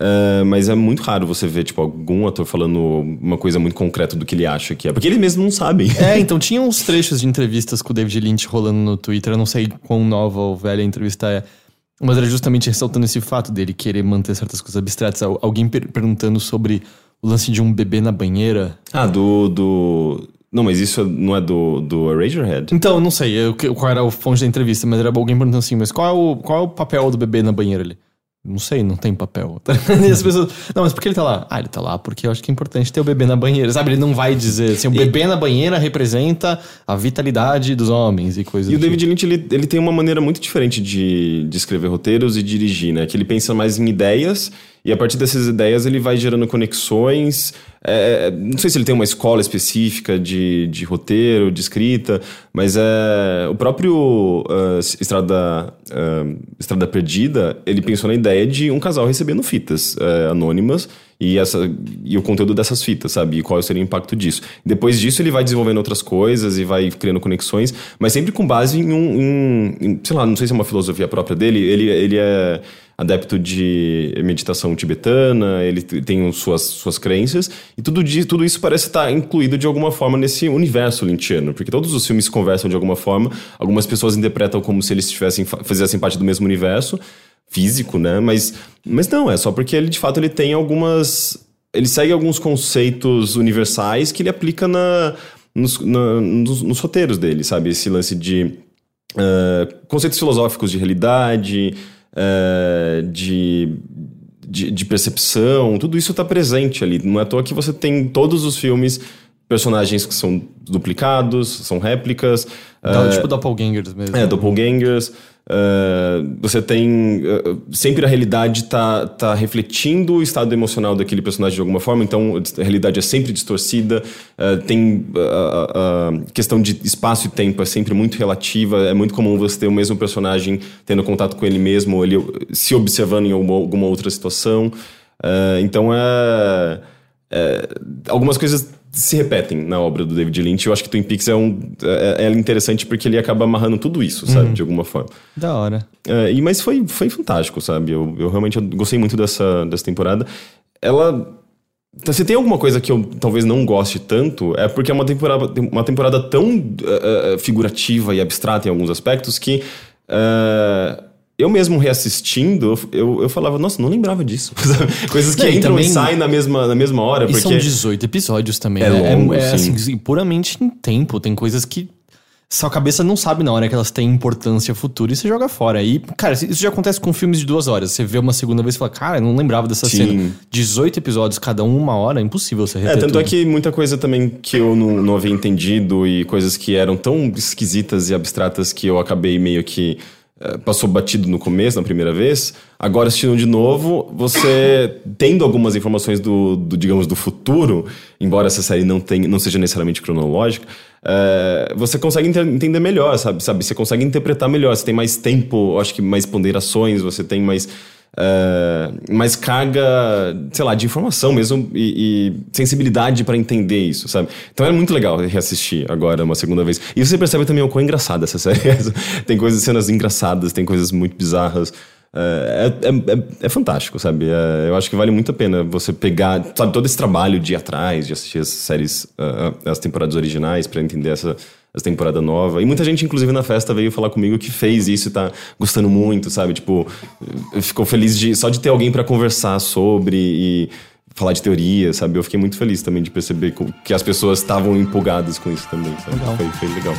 É, mas é muito raro você ver, tipo, algum ator falando uma coisa muito concreta do que ele acha que é. Porque eles mesmos não sabem. É, então tinha uns trechos de entrevistas com o David Lynch rolando no Twitter. Eu não sei quão nova ou velha a entrevista é. Mas era justamente ressaltando esse fato dele querer manter certas coisas abstratas. Al- Alguém per- perguntando sobre o lance de um bebê na banheira. Ah, do. do... Não, mas isso não é do, do Razorhead? Então, eu não sei eu- qual era o fonte da entrevista, mas era alguém perguntando assim, mas qual é o, qual é o papel do bebê na banheira ali? Não sei, não tem papel. e as pessoas. Não, mas por que ele tá lá? Ah, ele tá lá porque eu acho que é importante ter o bebê na banheira. Sabe? Ele não vai dizer assim, o bebê na banheira representa a vitalidade dos homens e coisas E o do David Lynch, ele, ele tem uma maneira muito diferente de, de escrever roteiros e dirigir, né? Que ele pensa mais em ideias e a partir dessas ideias ele vai gerando conexões. É, não sei se ele tem uma escola específica de, de roteiro, de escrita, mas é, o próprio ah, Estrada, ah, Estrada Perdida, ele pensou na ideia de um casal recebendo fitas eh, anônimas e, essa, e o conteúdo dessas fitas, sabe? E qual seria o impacto disso. Depois disso, ele vai desenvolvendo outras coisas e vai criando conexões, mas sempre com base em um. em, sei lá, não sei se é uma filosofia própria dele. Ele, ele é adepto de meditação tibetana, ele tem suas, suas crenças, e tudo, tudo isso parece estar incluído de alguma forma nesse universo lynchiano, porque todos os filmes conversam de alguma forma, algumas pessoas interpretam como se eles tivessem, fizessem parte do mesmo universo, físico, né? Mas, mas não, é só porque ele de fato ele tem algumas. Ele segue alguns conceitos universais que ele aplica na, nos, na- nos, nos roteiros dele, sabe? Esse lance de eh, conceitos filosóficos de realidade, eh, de, de, de percepção, tudo isso tá presente ali. Não é à toa que você tem em todos os filmes personagens que são duplicados, são réplicas. Então, eh, tipo doppelgangers mesmo. é, doppelgangers. Eh, você tem. eh, sempre a realidade tá, tá refletindo o estado emocional daquele personagem de alguma forma, então a realidade é sempre distorcida. eh, tem a, questão de espaço e tempo é sempre muito relativa. É muito comum você ter o mesmo personagem tendo contato com ele mesmo, ou ele se observando em alguma, alguma outra situação. Então é, é, Algumas coisas se repetem na obra do David Lynch. Eu acho que Twin Peaks é, um, é, é interessante porque ele acaba amarrando tudo isso, sabe? De alguma forma. Da hora. É, e, mas foi, foi fantástico, sabe? Eu, eu realmente gostei muito dessa, dessa temporada. Ela. Se tem alguma coisa que eu talvez não goste tanto, é porque é uma temporada, uma temporada tão eh, figurativa e abstrata em alguns aspectos que. eh, eu mesmo reassistindo, eu, eu falava, nossa, não lembrava disso. Coisas que Não, e entram também- e saem na mesma, na mesma hora. E porque... são 18 episódios também, É né? longo, é, sim. assim, puramente em tempo. Tem coisas que sua cabeça não sabe na hora que elas têm importância futura e você joga fora. E, cara, isso já acontece com filmes de duas horas. Você vê uma segunda vez e fala, cara, eu não lembrava dessa Sim. cena. 18 episódios, cada um uma hora, é impossível você É, reter tanto é tudo. que muita coisa também que eu não, não havia entendido e coisas que eram tão esquisitas e abstratas que eu acabei meio que passou batido no começo, na primeira vez. Agora assistindo de novo, você tendo algumas informações do, do, digamos, do futuro, embora essa série não, tenha, não seja necessariamente cronológica, eh, você consegue ente- entender melhor, sabe? sabe? Você consegue interpretar melhor, você tem mais tempo, acho que mais ponderações, você tem mais é, mais carga, sei lá, de informação mesmo e, e sensibilidade pra entender isso, sabe? Então é muito legal reassistir agora uma segunda vez. E você percebe também o quão engraçada essa série é. tem coisas, cenas engraçadas, tem coisas muito bizarras. É, é, é- é fantástico, sabe? É, eu acho que vale muito a pena você pegar, sabe, todo esse trabalho de ir atrás, de assistir as séries, ah, ah, as temporadas originais pra entender essa, essa temporada nova. E muita gente, inclusive, na festa veio falar comigo que fez isso e tá gostando muito, sabe? Tipo, ficou feliz de só de ter alguém pra conversar sobre e falar de teoria, sabe? Eu fiquei muito feliz também de perceber que as pessoas estavam empolgadas com isso também, sabe? Legal. Foi, foi legal.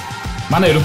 Maneiro.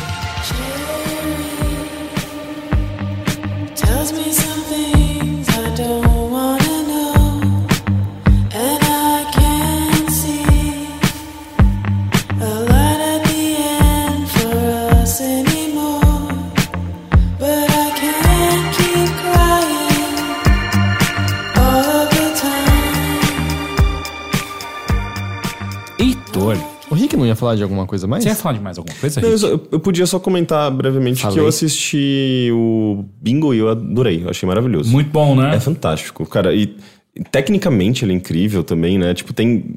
Falar de alguma coisa mais? você ia falar de mais alguma coisa, Não, eu, só- eu- podia só comentar brevemente Falei. que eu assisti o Bingo e eu adorei, eu achei maravilhoso. Muito bom, né? É fantástico, cara. E tecnicamente ele é incrível também, né? Tipo, tem.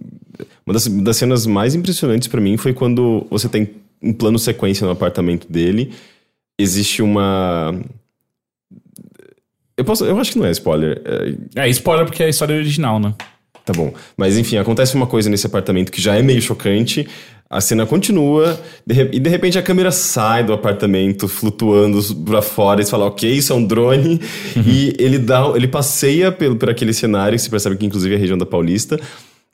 Uma das, das cenas mais impressionantes pra mim foi quando você tem um plano sequência no apartamento dele. Existe uma. Eu, posso, eu acho que não é spoiler. é, É, spoiler porque é a história original, né? Tá bom. Mas enfim, acontece uma coisa nesse apartamento que já é meio chocante. A cena continua de e de repente a câmera sai do apartamento flutuando pra fora e fala, ok, isso é um drone. e ele dá, ele passeia pelo, por aquele cenário, que você percebe que inclusive é a região da Paulista.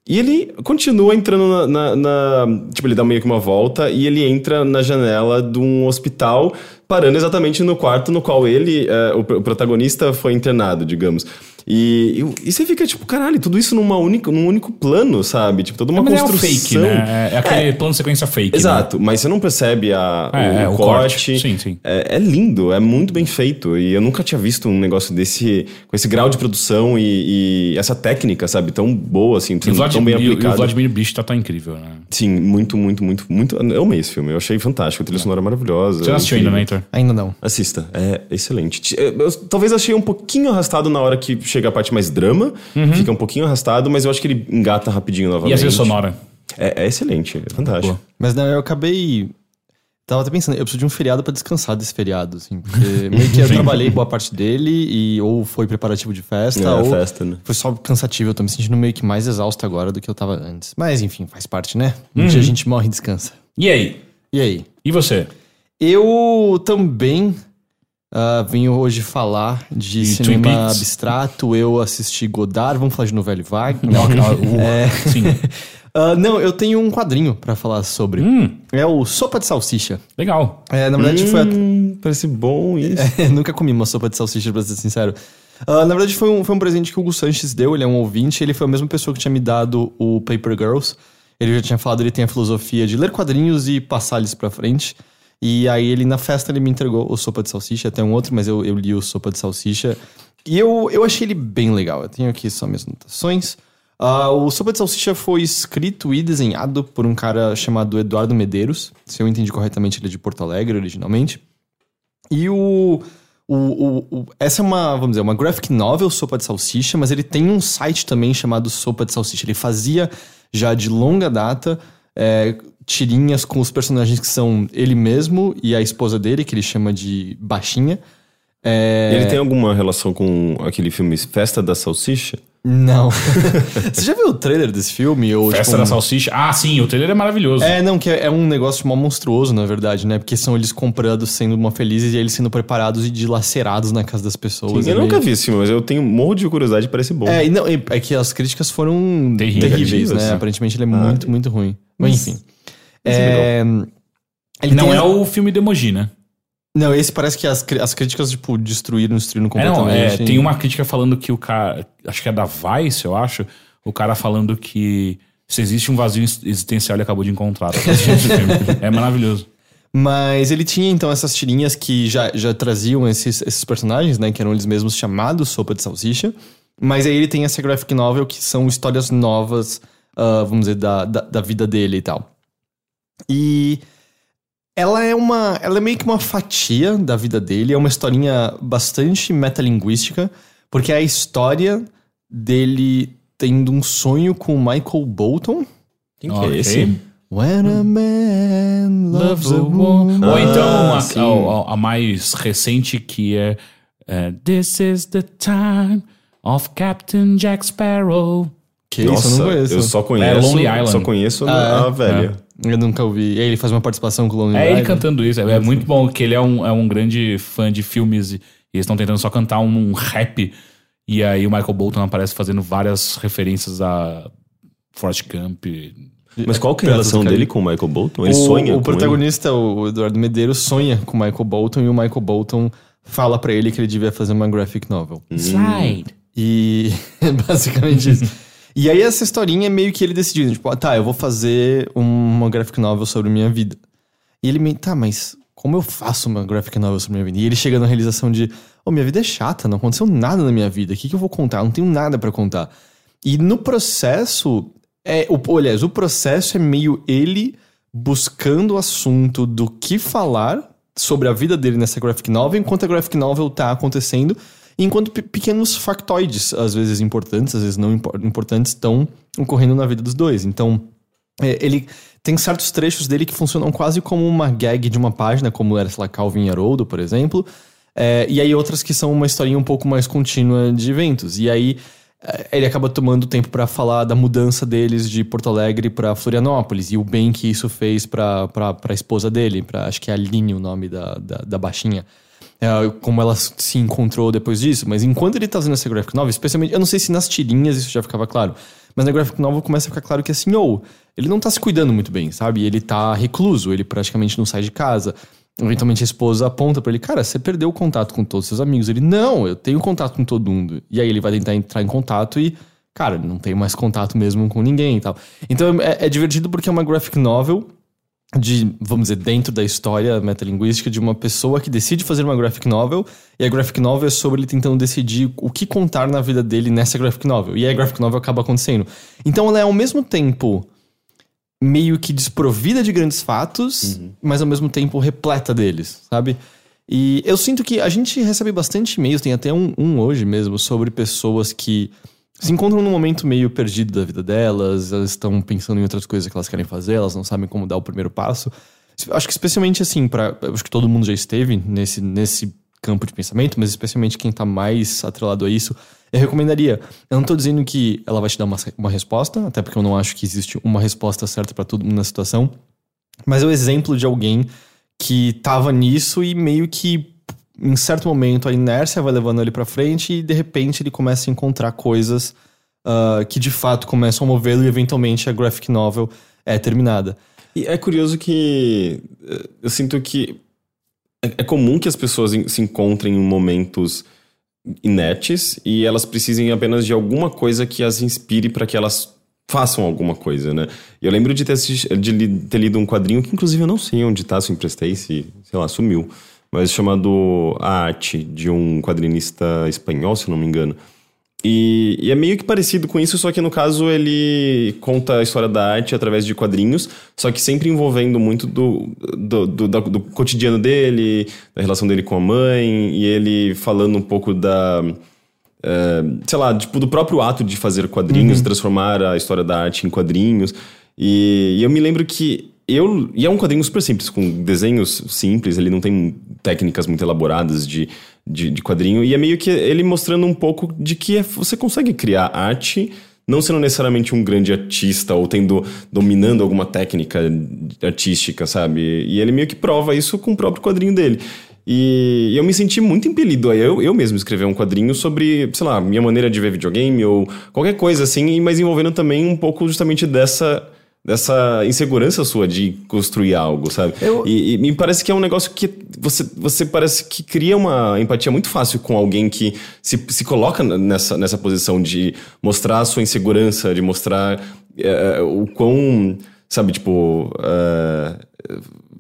E ele continua entrando na, na- na- Tipo, ele dá meio que uma volta e ele entra na janela de um hospital, parando exatamente no quarto no qual ele, é, o, o protagonista, foi internado, digamos. E, e, e você fica tipo, caralho, tudo isso numa única, num único plano, sabe? Tipo, toda uma Mas é construção. fake, né? É, é aquele plano de sequência fake. né? Exato, mas você não percebe a, É, o, é, o corte. corte. Sim, sim. É, é lindo, é muito bem feito. E eu nunca tinha visto um negócio desse, com esse grau de produção e, e essa técnica, sabe? Tão boa, assim, tão Vladimir, bem o- e o aplicada. Vladimir Bicho tá tão incrível, né? Sim, muito, muito, muito, muito. Eu amei esse filme, eu achei fantástico. A trilha sonora maravilhosa. Você não assistiu ainda, né, Heitor? Ainda não. Assista, é excelente. Eu, eu talvez achei um pouquinho arrastado na hora que chega a parte mais drama, fica um pouquinho arrastado, mas eu acho que ele engata rapidinho novamente. E a trilha sonora? É, é excelente, é fantástico. Boa. Mas não, eu acabei. Tava até pensando, eu preciso de um feriado pra descansar desse feriado, assim. Porque meio que eu trabalhei boa parte dele e ou foi preparativo de festa, É, ou festa, né? foi só cansativo. Eu tô me sentindo meio que mais exausto agora do que eu tava antes. Mas enfim, faz parte, né? Um dia a gente morre e descansa. E aí? E aí? E você? Eu também ah, venho hoje falar de E cinema abstrato. Eu assisti Godard, vamos falar de novela e vague. Não, o- É. Sim. Ah, não, eu tenho um quadrinho pra falar sobre. Hum, É o Sopa de Salsicha. legal. É, na verdade, foi a- Hum, parece bom isso. É, nunca comi uma sopa de salsicha, pra ser sincero. Ah, na verdade, foi um, foi um presente que o Hugo Sanches deu, ele é um ouvinte, ele foi a mesma pessoa que tinha me dado o Paper Girls. Ele já tinha falado, ele tem a filosofia de ler quadrinhos e passar eles pra frente. E aí ele, na festa, ele me entregou o Sopa de Salsicha, até um outro, mas eu, eu li o Sopa de Salsicha. E eu, eu achei ele bem legal. Eu tenho aqui só minhas anotações. Ah, o Sopa de Salsicha foi escrito e desenhado por um cara chamado Eduardo Medeiros. Se eu entendi corretamente, ele é de Porto Alegre originalmente. E o, o, o- o- Essa é uma, vamos dizer, uma graphic novel, Sopa de Salsicha, mas ele tem um site também chamado Sopa de Salsicha. Ele fazia já de longa data é, tirinhas com os personagens que são ele mesmo e a esposa dele, que ele chama de Baixinha. É, Ele tem alguma relação com aquele filme Festa da Salsicha? Não. Você já viu o trailer desse filme? Ou, Festa tipo, da um- Salsicha. Ah, sim, o trailer é maravilhoso. É, não, que é, é um negócio mó monstruoso, na verdade, né? Porque são eles comprando, sendo mó felizes e eles sendo preparados e dilacerados na casa das pessoas. eu É nunca meio- vi esse filme, mas eu tenho um monte de curiosidade, parece bom. É, e não, é que as críticas foram Terríveis. terríveis, né? Negativas. Aparentemente ele é muito, muito ruim. Mas enfim. É É, ele Não tem- é o filme de emoji, né? Não, esse parece que as, as críticas, tipo, destruíram, destruíram É, não, completamente. é, tem uma crítica falando que o cara. Acho que é da Vice, eu acho. O cara falando que se existe um vazio ex- existencial, ele acabou de encontrar. Filme. É maravilhoso. Mas ele tinha, então, essas tirinhas que já, já traziam esses, esses personagens, né? Que eram eles mesmos chamados Sopa de Salsicha. Mas aí ele tem essa graphic novel que são histórias novas, ah, vamos dizer, da, da, da vida dele e tal. E ela é uma. Ela é meio que uma fatia da vida dele. É uma historinha bastante metalinguística, porque é a história dele tendo um sonho com o Michael Bolton. Quem que Ok. é esse? When a man loves a woman. Ou então Ah, a, sim. a- a mais recente que é é, This is the time of Captain Jack Sparrow. Que isso, eu não conheço. eu só É conheço, Lonely Island. só conheço Ah, a, é? Eu nunca ouvi. E aí ele faz uma participação com o Lonely É ele cantando isso. É, é muito bom, que ele é um, é um grande fã de filmes e, eles estão tentando só cantar um, um rap. E aí o Michael Bolton aparece fazendo várias referências a Forrest Gump. Mas qual que é a relação dele com o Michael Bolton? Ele o, sonha O com protagonista, o Eduardo Medeiros, sonha com o Michael Bolton e o Michael Bolton fala pra ele que ele devia fazer uma graphic novel. Slide. E basicamente isso. E aí essa historinha é meio que ele decidindo, tipo, ah, tá, eu vou fazer uma graphic novel sobre minha vida. E ele meio, tá, mas como eu faço uma graphic novel sobre minha vida? E ele chega na realização de, oh, minha vida é chata, não aconteceu nada na minha vida, o que, que eu vou contar? Eu não tenho nada pra contar. E no processo, é, o, aliás, o processo é meio ele buscando o assunto do que falar sobre a vida dele nessa graphic novel, enquanto a graphic novel tá acontecendo, enquanto pe- pequenos factoides, às vezes importantes, às vezes não impor- importantes, estão ocorrendo na vida dos dois. Então, é, ele tem certos trechos dele que funcionam quase como uma gag de uma página, como era, sei lá, Calvin Haroldo, por exemplo. É, e aí outras que são uma historinha um pouco mais contínua de eventos. E aí é, ele acaba tomando tempo pra falar da mudança deles de Porto Alegre pra Florianópolis e o bem que isso fez pra, pra esposa dele, pra, acho que é Aline o nome da, da, da baixinha. É, como ela se encontrou depois disso, mas enquanto ele tá fazendo essa graphic novel, especialmente, eu não sei se nas tirinhas isso já ficava claro, mas na graphic novel começa a ficar claro que assim, ou ele não tá se cuidando muito bem, sabe? Ele tá recluso, ele praticamente não sai de casa. Eventualmente a esposa aponta pra ele, cara, você perdeu o contato com todos os seus amigos. Ele, não, eu tenho contato com todo mundo. E aí ele vai tentar entrar em contato e, cara, não tem mais contato mesmo com ninguém e tal. Então é, é divertido porque é uma graphic novel de, vamos dizer, dentro da história metalinguística de uma pessoa que decide fazer uma graphic novel, e a graphic novel é sobre ele tentando decidir o que contar na vida dele nessa graphic novel. E a graphic novel acaba acontecendo. Então ela é ao mesmo tempo meio que desprovida de grandes fatos, mas ao mesmo tempo repleta deles, sabe? E eu sinto que a gente recebe bastante e-mails, tem até um, um hoje mesmo, sobre pessoas que se encontram num momento meio perdido da vida delas, elas estão pensando em outras coisas que elas querem fazer, elas não sabem como dar o primeiro passo. Acho que especialmente assim, para acho que todo mundo já esteve nesse, nesse campo de pensamento, mas especialmente quem tá mais atrelado a isso, eu recomendaria. Eu não tô dizendo que ela vai te dar uma, uma resposta, até porque eu não acho que existe uma resposta certa para todo mundo na situação, mas é o exemplo de alguém que tava nisso e meio que em certo momento a inércia vai levando ele pra frente e de repente ele começa a encontrar coisas ah, que de fato começam a movê-lo e eventualmente a graphic novel é terminada. E é curioso que eh, eu sinto que é é comum que as pessoas se encontrem em momentos inertes e elas precisem apenas de alguma coisa que as inspire para que elas façam alguma coisa, né? Eu lembro de ter, assisti- de ter lido um quadrinho que inclusive eu não sei onde tá, se emprestei, se, sei lá, sumiu, mas chamado A Arte, de um quadrinista espanhol, se eu não me engano. E, e é meio que parecido com isso, só que no caso ele conta a história da arte através de quadrinhos, só que sempre envolvendo muito do, do, do, do cotidiano dele, da relação dele com a mãe, e ele falando um pouco da. eh, sei lá, tipo, do próprio ato de fazer quadrinhos, transformar a história da arte em quadrinhos. E, e eu me lembro que eu. E é um quadrinho super simples, com desenhos simples, ele não tem técnicas muito elaboradas de, de, de quadrinho. E é meio que ele mostrando um pouco de que é- você consegue criar arte. Não sendo necessariamente um grande artista ou tendo dominando alguma técnica artística, sabe? E ele meio que prova isso com o próprio quadrinho dele. E eu me senti muito impelido a eu, eu mesmo escrever um quadrinho sobre, sei lá, minha maneira de ver videogame ou qualquer coisa assim, mas envolvendo também um pouco justamente dessa, dessa insegurança sua de construir algo, sabe? Eu- E, e me parece que é um negócio que você, você parece que cria uma empatia muito fácil com alguém que se, se coloca nessa, nessa posição de mostrar a sua insegurança, de mostrar eh, o quão, sabe, tipo. eh,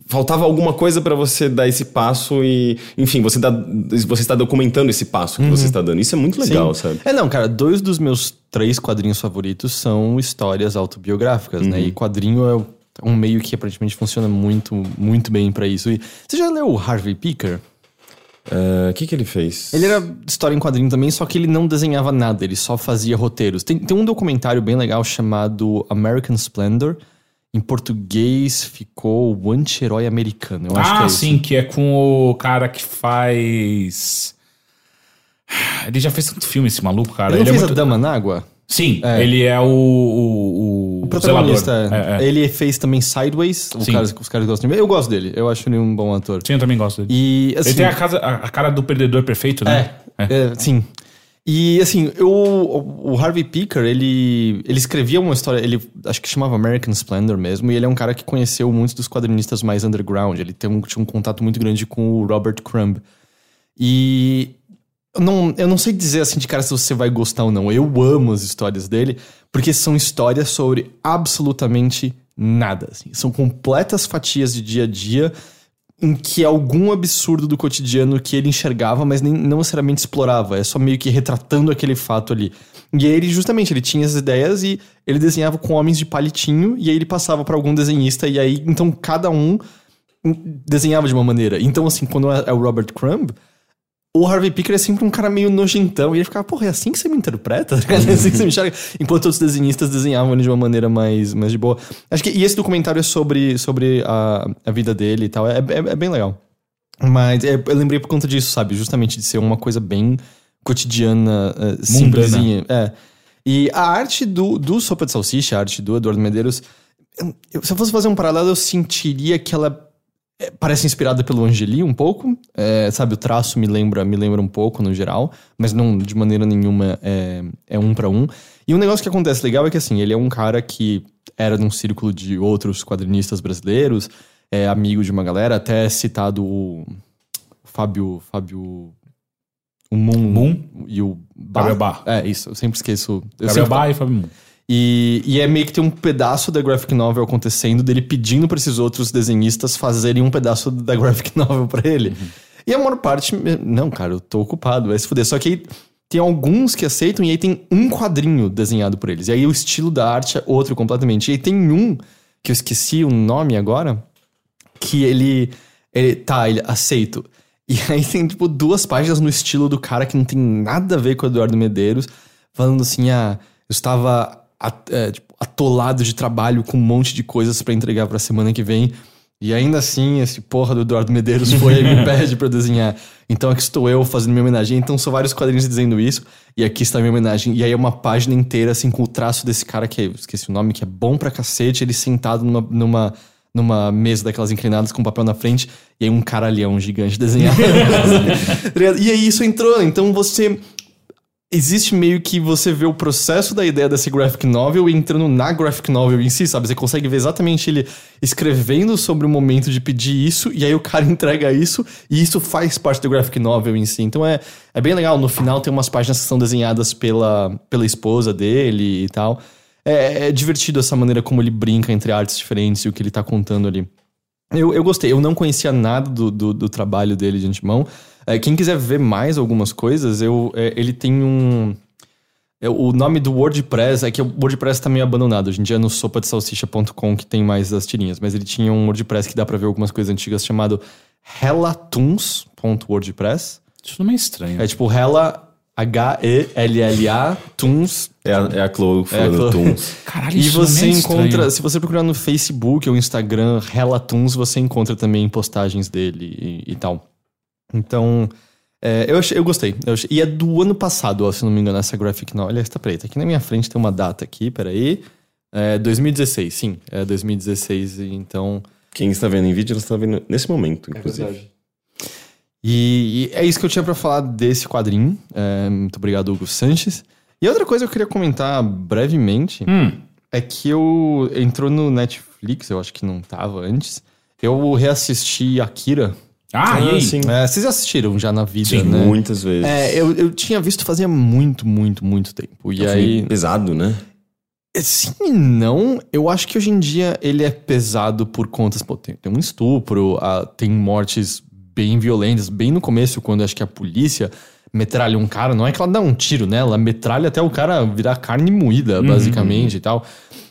faltava alguma coisa pra você dar esse passo e, enfim, você, dá, você está documentando esse passo que você está dando. Isso é muito legal, Sim. sabe? É, não, cara, dois dos meus três quadrinhos favoritos são histórias autobiográficas, né? E quadrinho é um meio que aparentemente funciona muito, muito bem pra isso. E você já leu o Harvey Picker? Eh, O que, que ele fez? Ele era história em quadrinho também, só que ele não desenhava nada, ele só fazia roteiros. Tem, tem um documentário bem legal chamado American Splendor. Em português ficou O Anti-Herói Americano. Eu ah, é sim, esse. que é com o cara que faz. Ele já fez tanto filme, esse maluco, cara. Ele não é fez muito- a Dama na Água? Sim, É. ele é o. O, O protagonista, zelador. é. É, é. ele fez também Sideways, o Sim. cara, os caras gostam de Eu gosto dele, eu acho ele um bom ator. Sim, eu também gosto dele. E, assim, ele tem a, casa, a, a cara do perdedor perfeito, né? É, é, sim. E assim, eu, o Harvey Picker, ele, ele escrevia uma história, ele acho que chamava American Splendor mesmo, e ele é um cara que conheceu muitos dos quadrinistas mais underground. Ele tem um, tinha um contato muito grande com o Robert Crumb. E eu não, eu não sei dizer assim de cara se você vai gostar ou não. Eu amo as histórias dele, porque são histórias sobre absolutamente nada. assim. São completas fatias de dia a dia em que algum absurdo do cotidiano que ele enxergava, mas nem, não necessariamente explorava. É só meio que retratando aquele fato ali. E aí ele, justamente, ele tinha as ideias e ele desenhava com homens de palitinho, e aí ele passava pra algum desenhista, e aí, então, cada um desenhava de uma maneira. Então, assim, quando é o Robert Crumb, o Harvey Picker é sempre um cara meio nojentão. E ele ficava, porra, é assim que você me interpreta? É assim que você me enxerga? Enquanto outros desenhistas desenhavam ele de uma maneira mais, mais de boa. Acho que, e esse documentário é sobre, sobre a, a vida dele e tal. É, é, é bem legal. Mas é, eu lembrei por conta disso, sabe? Justamente de ser uma coisa bem cotidiana, é, simplesinha. É. E a arte do, do Sopa de Salsicha, a arte do Eduardo Medeiros, eu- se eu fosse fazer um paralelo, eu sentiria que ela é, parece inspirada pelo Angeli um pouco. É, sabe, o traço me lembra, me lembra um pouco no geral, mas não de maneira nenhuma é, é um pra um. E um negócio que acontece legal é que assim, ele é um cara que era num círculo de outros quadrinistas brasileiros, é amigo de uma galera, até citado o Fábio. Fábio. O Moon, Moon? e o Gabriel Bá. É, isso, eu sempre esqueço. Eu Gabriel sempre Bá e Fábio Moon. E, e é meio que tem um pedaço da graphic novel acontecendo, dele pedindo pra esses outros desenhistas fazerem um pedaço da graphic novel pra ele. E a maior parte, não, cara, eu tô ocupado, vai se fuder. Só que aí tem alguns que aceitam e aí tem um quadrinho desenhado por eles. E aí o estilo da arte é outro completamente. E aí tem um, que eu esqueci o nome agora, que ele, ele tá, ele aceito. E aí tem, tipo, duas páginas no estilo do cara que não tem nada a ver com o Eduardo Medeiros, falando assim, ah, eu estava atolado de trabalho com um monte de coisas pra entregar pra semana que vem. E ainda assim, esse porra do Eduardo Medeiros foi e me pede pra desenhar. Então aqui estou eu fazendo minha homenagem. Então são vários quadrinhos dizendo isso. E aqui está a minha homenagem. E aí é uma página inteira, assim, com o traço desse cara que, eu esqueci o nome, que é bom pra cacete. Ele sentado numa, numa, numa mesa daquelas inclinadas com papel na frente. E aí um caralhão gigante desenhado. Tá e aí isso entrou. Então você existe meio que você vê o processo da ideia desse graphic novel entrando na graphic novel em si, sabe? Você consegue ver exatamente ele escrevendo sobre o momento de pedir isso, e aí o cara entrega isso, e isso faz parte do graphic novel em si. Então é, é bem legal. No final tem umas páginas que são desenhadas pela, pela esposa dele e tal. É, é divertido essa maneira como ele brinca entre artes diferentes e o que ele tá contando ali. Eu, eu gostei, eu não conhecia nada do, do, do trabalho dele de antemão. É, quem quiser ver mais algumas coisas, eu, é, ele tem um. é, o nome do WordPress é que o WordPress tá meio abandonado. Hoje em dia é no sopadesalsicha.com que tem mais das tirinhas. Mas ele tinha um WordPress que dá pra ver algumas coisas antigas chamado relatunes.wordpress. Isso não é estranho. É tipo Hella, H-E-L-L-A, Tunes. É a, é a Chloe É a falando Chloe. Tunes. Caralho, E isso não você é estranho. encontra, se você procurar no Facebook ou Instagram, Relatuns, você encontra também postagens dele e, e tal. Então, é, eu, achei, eu gostei. Eu achei- e é do ano passado, ó, se não me engano, essa graphic novel. Olha, está preta. Aqui na minha frente tem uma data aqui, peraí. É 2016, sim. É 2016, e então... Quem está vendo em vídeo, ela está vendo nesse momento, inclusive. E, e é isso que eu tinha pra falar desse quadrinho. É, muito obrigado, Hugo Sanches. E outra coisa que eu queria comentar brevemente Hum, é que eu entrou no Netflix, eu acho que não tava antes. Eu reassisti Akira. Ah, e aí? sim. É, vocês já assistiram já na vida, Sim, né? Muitas vezes. É, eu, eu tinha visto fazia muito, muito, muito tempo. E É um aí. pesado, né? Sim e não. Eu acho que hoje em dia ele é pesado por contas. Pô, tem, tem um estupro, ah, tem mortes bem violentas. Bem no começo, quando acho que a polícia metralha um cara, não é que ela dá um tiro, né? Ela metralha até o cara virar carne moída, basicamente e tal.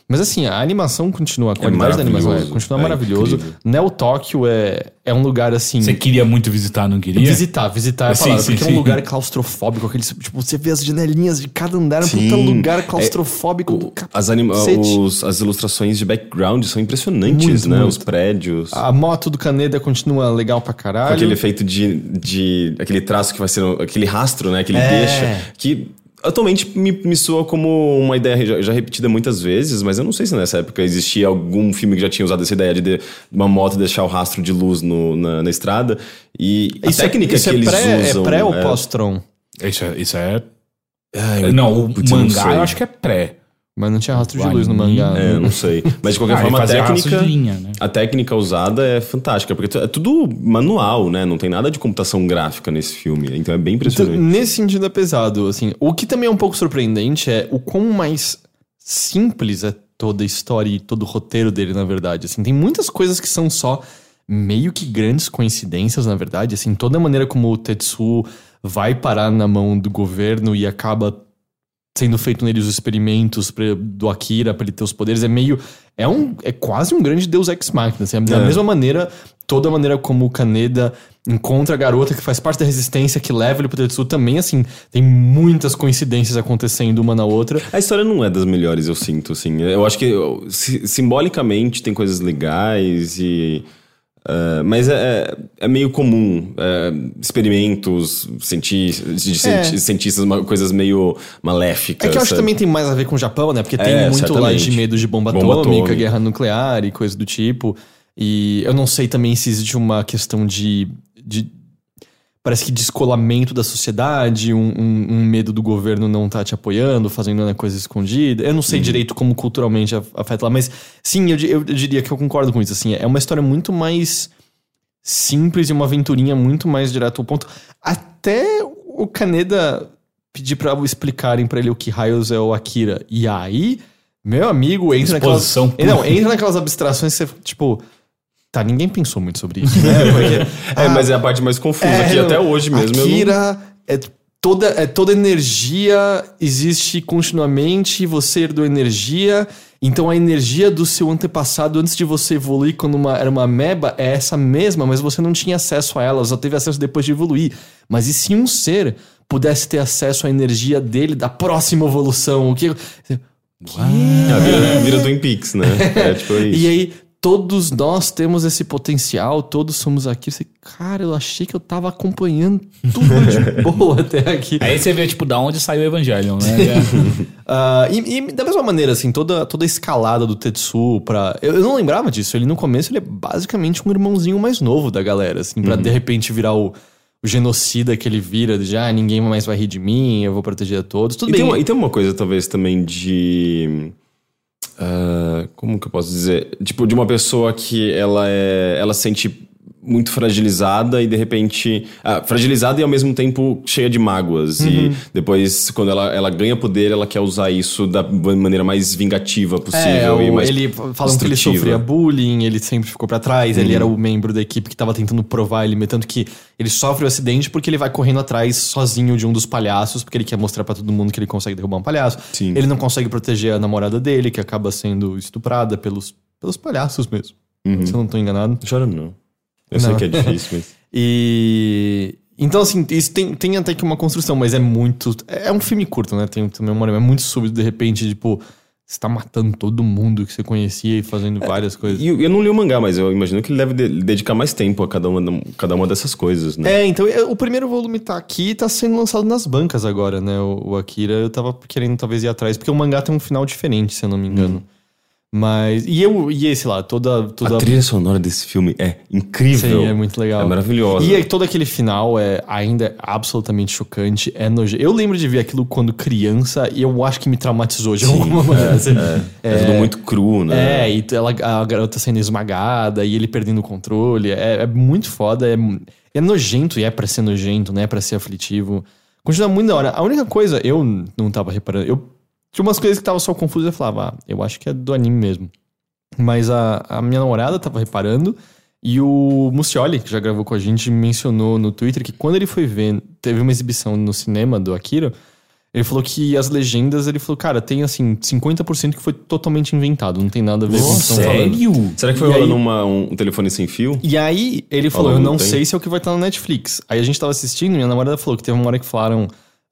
Mas assim, a animação continua, a qualidade da animação é, continua É maravilhoso. incrível. Neo Tóquio é, é um lugar assim. Você queria muito visitar, não queria? Visitar, visitar é a Sim, palavra, sim, porque é sim. um lugar claustrofóbico, aqueles, tipo, você vê as janelinhas de cada andar, é um lugar claustrofóbico do As, anima os- as ilustrações de background são impressionantes, Muito, né? muito. Os prédios. A moto do Caneda continua legal pra caralho. Com aquele efeito de, de. aquele traço que vai ser. aquele rastro, né? Que ele É. deixa. Que atualmente me, me soa como uma ideia já, já repetida muitas vezes, mas eu não sei se nessa época existia algum filme que já tinha usado essa ideia de, de uma moto deixar o rastro de luz no- na, na estrada. E a Isso técnica é, isso que é eles pré, usam. É pré ou é- pós-Tron? Isso é. Isso é... Ai, não, o mangá eu acho que é pré. Mas não tinha rastro de luz no mangá. É, né? não sei. Mas de qualquer Ah, forma, a técnica. de linha, né? A técnica usada é fantástica, porque é tudo manual, né? Não tem nada de computação gráfica nesse filme. Então é bem Então, impressionante. nesse sentido é pesado, assim. O que também é um pouco surpreendente é o quão mais simples é toda a história e todo o roteiro dele, na verdade. Assim, tem muitas coisas que são só meio que grandes coincidências, na verdade. Assim, toda a maneira como o Tetsu vai parar na mão do governo e acaba sendo feito nele os experimentos pra- do Akira pra ele ter os poderes é meio é um é quase um grande Deus ex machina assim, da É. mesma maneira toda a maneira como o Kaneda encontra a garota que faz parte da resistência que leva ele pro Tetsu também assim tem muitas coincidências acontecendo uma na outra A história não é das melhores, eu sinto, assim. Eu acho que simbolicamente tem coisas legais e. eh, mas é, é meio comum. eh, experimentos, cienti de É. cientistas, coisas meio maléficas. é que eu acho que também tem mais a ver com o Japão, né? Porque tem É, muito lá de medo de bomba, Bomba atômica, atômica. guerra nuclear e coisa do tipo. E eu não sei também se existe uma questão de. de parece que descolamento da sociedade, um, um- um medo do governo não estar te apoiando, fazendo uma coisa escondida. Eu não sei direito como culturalmente af- afeta lá, mas sim, eu, eu diria que eu concordo com isso. Assim, é uma história muito mais simples e uma aventurinha muito mais direto ao ponto. Até o Kaneda pedir pra explicarem pra ele o que raios é o Akira. E aí, meu amigo, entra naquelas. Exposição pura. Não, entra naquelas abstrações que você, tipo. Tá, ninguém pensou muito sobre isso, né? Porque, É, ah, mas é a parte mais confusa, é, que até hoje mesmo. eu não- é toda, é toda energia existe continuamente, você herdou energia, então a energia do seu antepassado antes de você evoluir quando uma, era uma ameba é essa mesma, mas você não tinha acesso a ela, só teve acesso depois de evoluir. Mas e se um ser pudesse ter acesso à energia dele da próxima evolução? O que. Ah, vira, vira Twin Peaks, né? É tipo isso. E aí, todos nós temos esse potencial, todos somos aqui. Você, cara, eu achei que eu tava acompanhando tudo de boa até aqui. Aí você vê, tipo, da onde saiu o Evangelion, né? Ah, e, e da mesma maneira, assim, toda, toda a escalada do Tetsu pra. Eu, eu não lembrava disso. Ele no começo ele é basicamente um irmãozinho mais novo da galera, assim, pra de repente virar o, o genocida que ele vira, de já ah, ninguém mais vai rir de mim, eu vou proteger a todos. Tudo E bem. tem, uma, e tem uma coisa, talvez, também de. Ah, como que eu posso dizer? Tipo, de uma pessoa que ela é. Ela se sente muito fragilizada e de repente. ah, fragilizada e ao mesmo tempo cheia de mágoas. E depois, quando ela, ela ganha poder, ela quer usar isso da maneira mais vingativa possível. É, e mais ele falam que ele sofria bullying, ele sempre ficou pra trás, ele era o membro da equipe que tava tentando provar ele, tanto que ele sofre o acidente porque ele vai correndo atrás sozinho de um dos palhaços, porque ele quer mostrar pra todo mundo que ele consegue derrubar um palhaço. Sim. Ele não consegue proteger a namorada dele, que acaba sendo estuprada pelos, pelos palhaços mesmo. Se eu não tô enganado. Chora não. Eu sei Não. que é difícil, mas. E. Então, assim, isso tem, tem até que uma construção, mas é muito. É um filme curto, né? Tem também uma é muito súbito, de repente, tipo, você tá matando todo mundo que você conhecia e fazendo várias coisas. E eu, eu não li o mangá, mas eu imagino que ele deve de- dedicar mais tempo a cada uma, cada uma dessas coisas, né? É, então é, o primeiro volume tá aqui e tá sendo lançado nas bancas agora, né? O, o Akira, eu tava querendo talvez ir atrás, porque o mangá tem um final diferente, se eu não me engano. Mas. E eu, e esse lá, toda. toda A trilha sonora desse filme é incrível. Sim, é muito legal. É maravilhosa. E aí, todo aquele final é ainda é absolutamente chocante, é nojento. Eu lembro de ver aquilo quando criança e eu acho que me traumatizou de alguma maneira. assim. É, tudo muito cru, né? É, e ela, a garota sendo esmagada e ele perdendo o controle. É, é muito foda, é, é nojento e é pra ser nojento, né? É pra ser aflitivo. Continua muito da hora. A única coisa, eu não tava reparando. Eu tinha umas coisas que tava só confuso e eu falava, ah, eu acho que é do anime mesmo. Mas a, a minha namorada tava reparando e o Mucioli, que já gravou com a gente, mencionou no Twitter que quando ele foi ver, teve uma exibição no cinema do Akira, ele falou que as legendas, ele falou, cara, tem assim, 50% que foi totalmente inventado, não tem nada a ver com o que estão falando. Sério? Será que foi rolando uma- um telefone sem fio? E aí ele falou, eu não sei se é o que vai estar na Netflix. Aí a gente tava assistindo, minha namorada falou que teve uma hora que falaram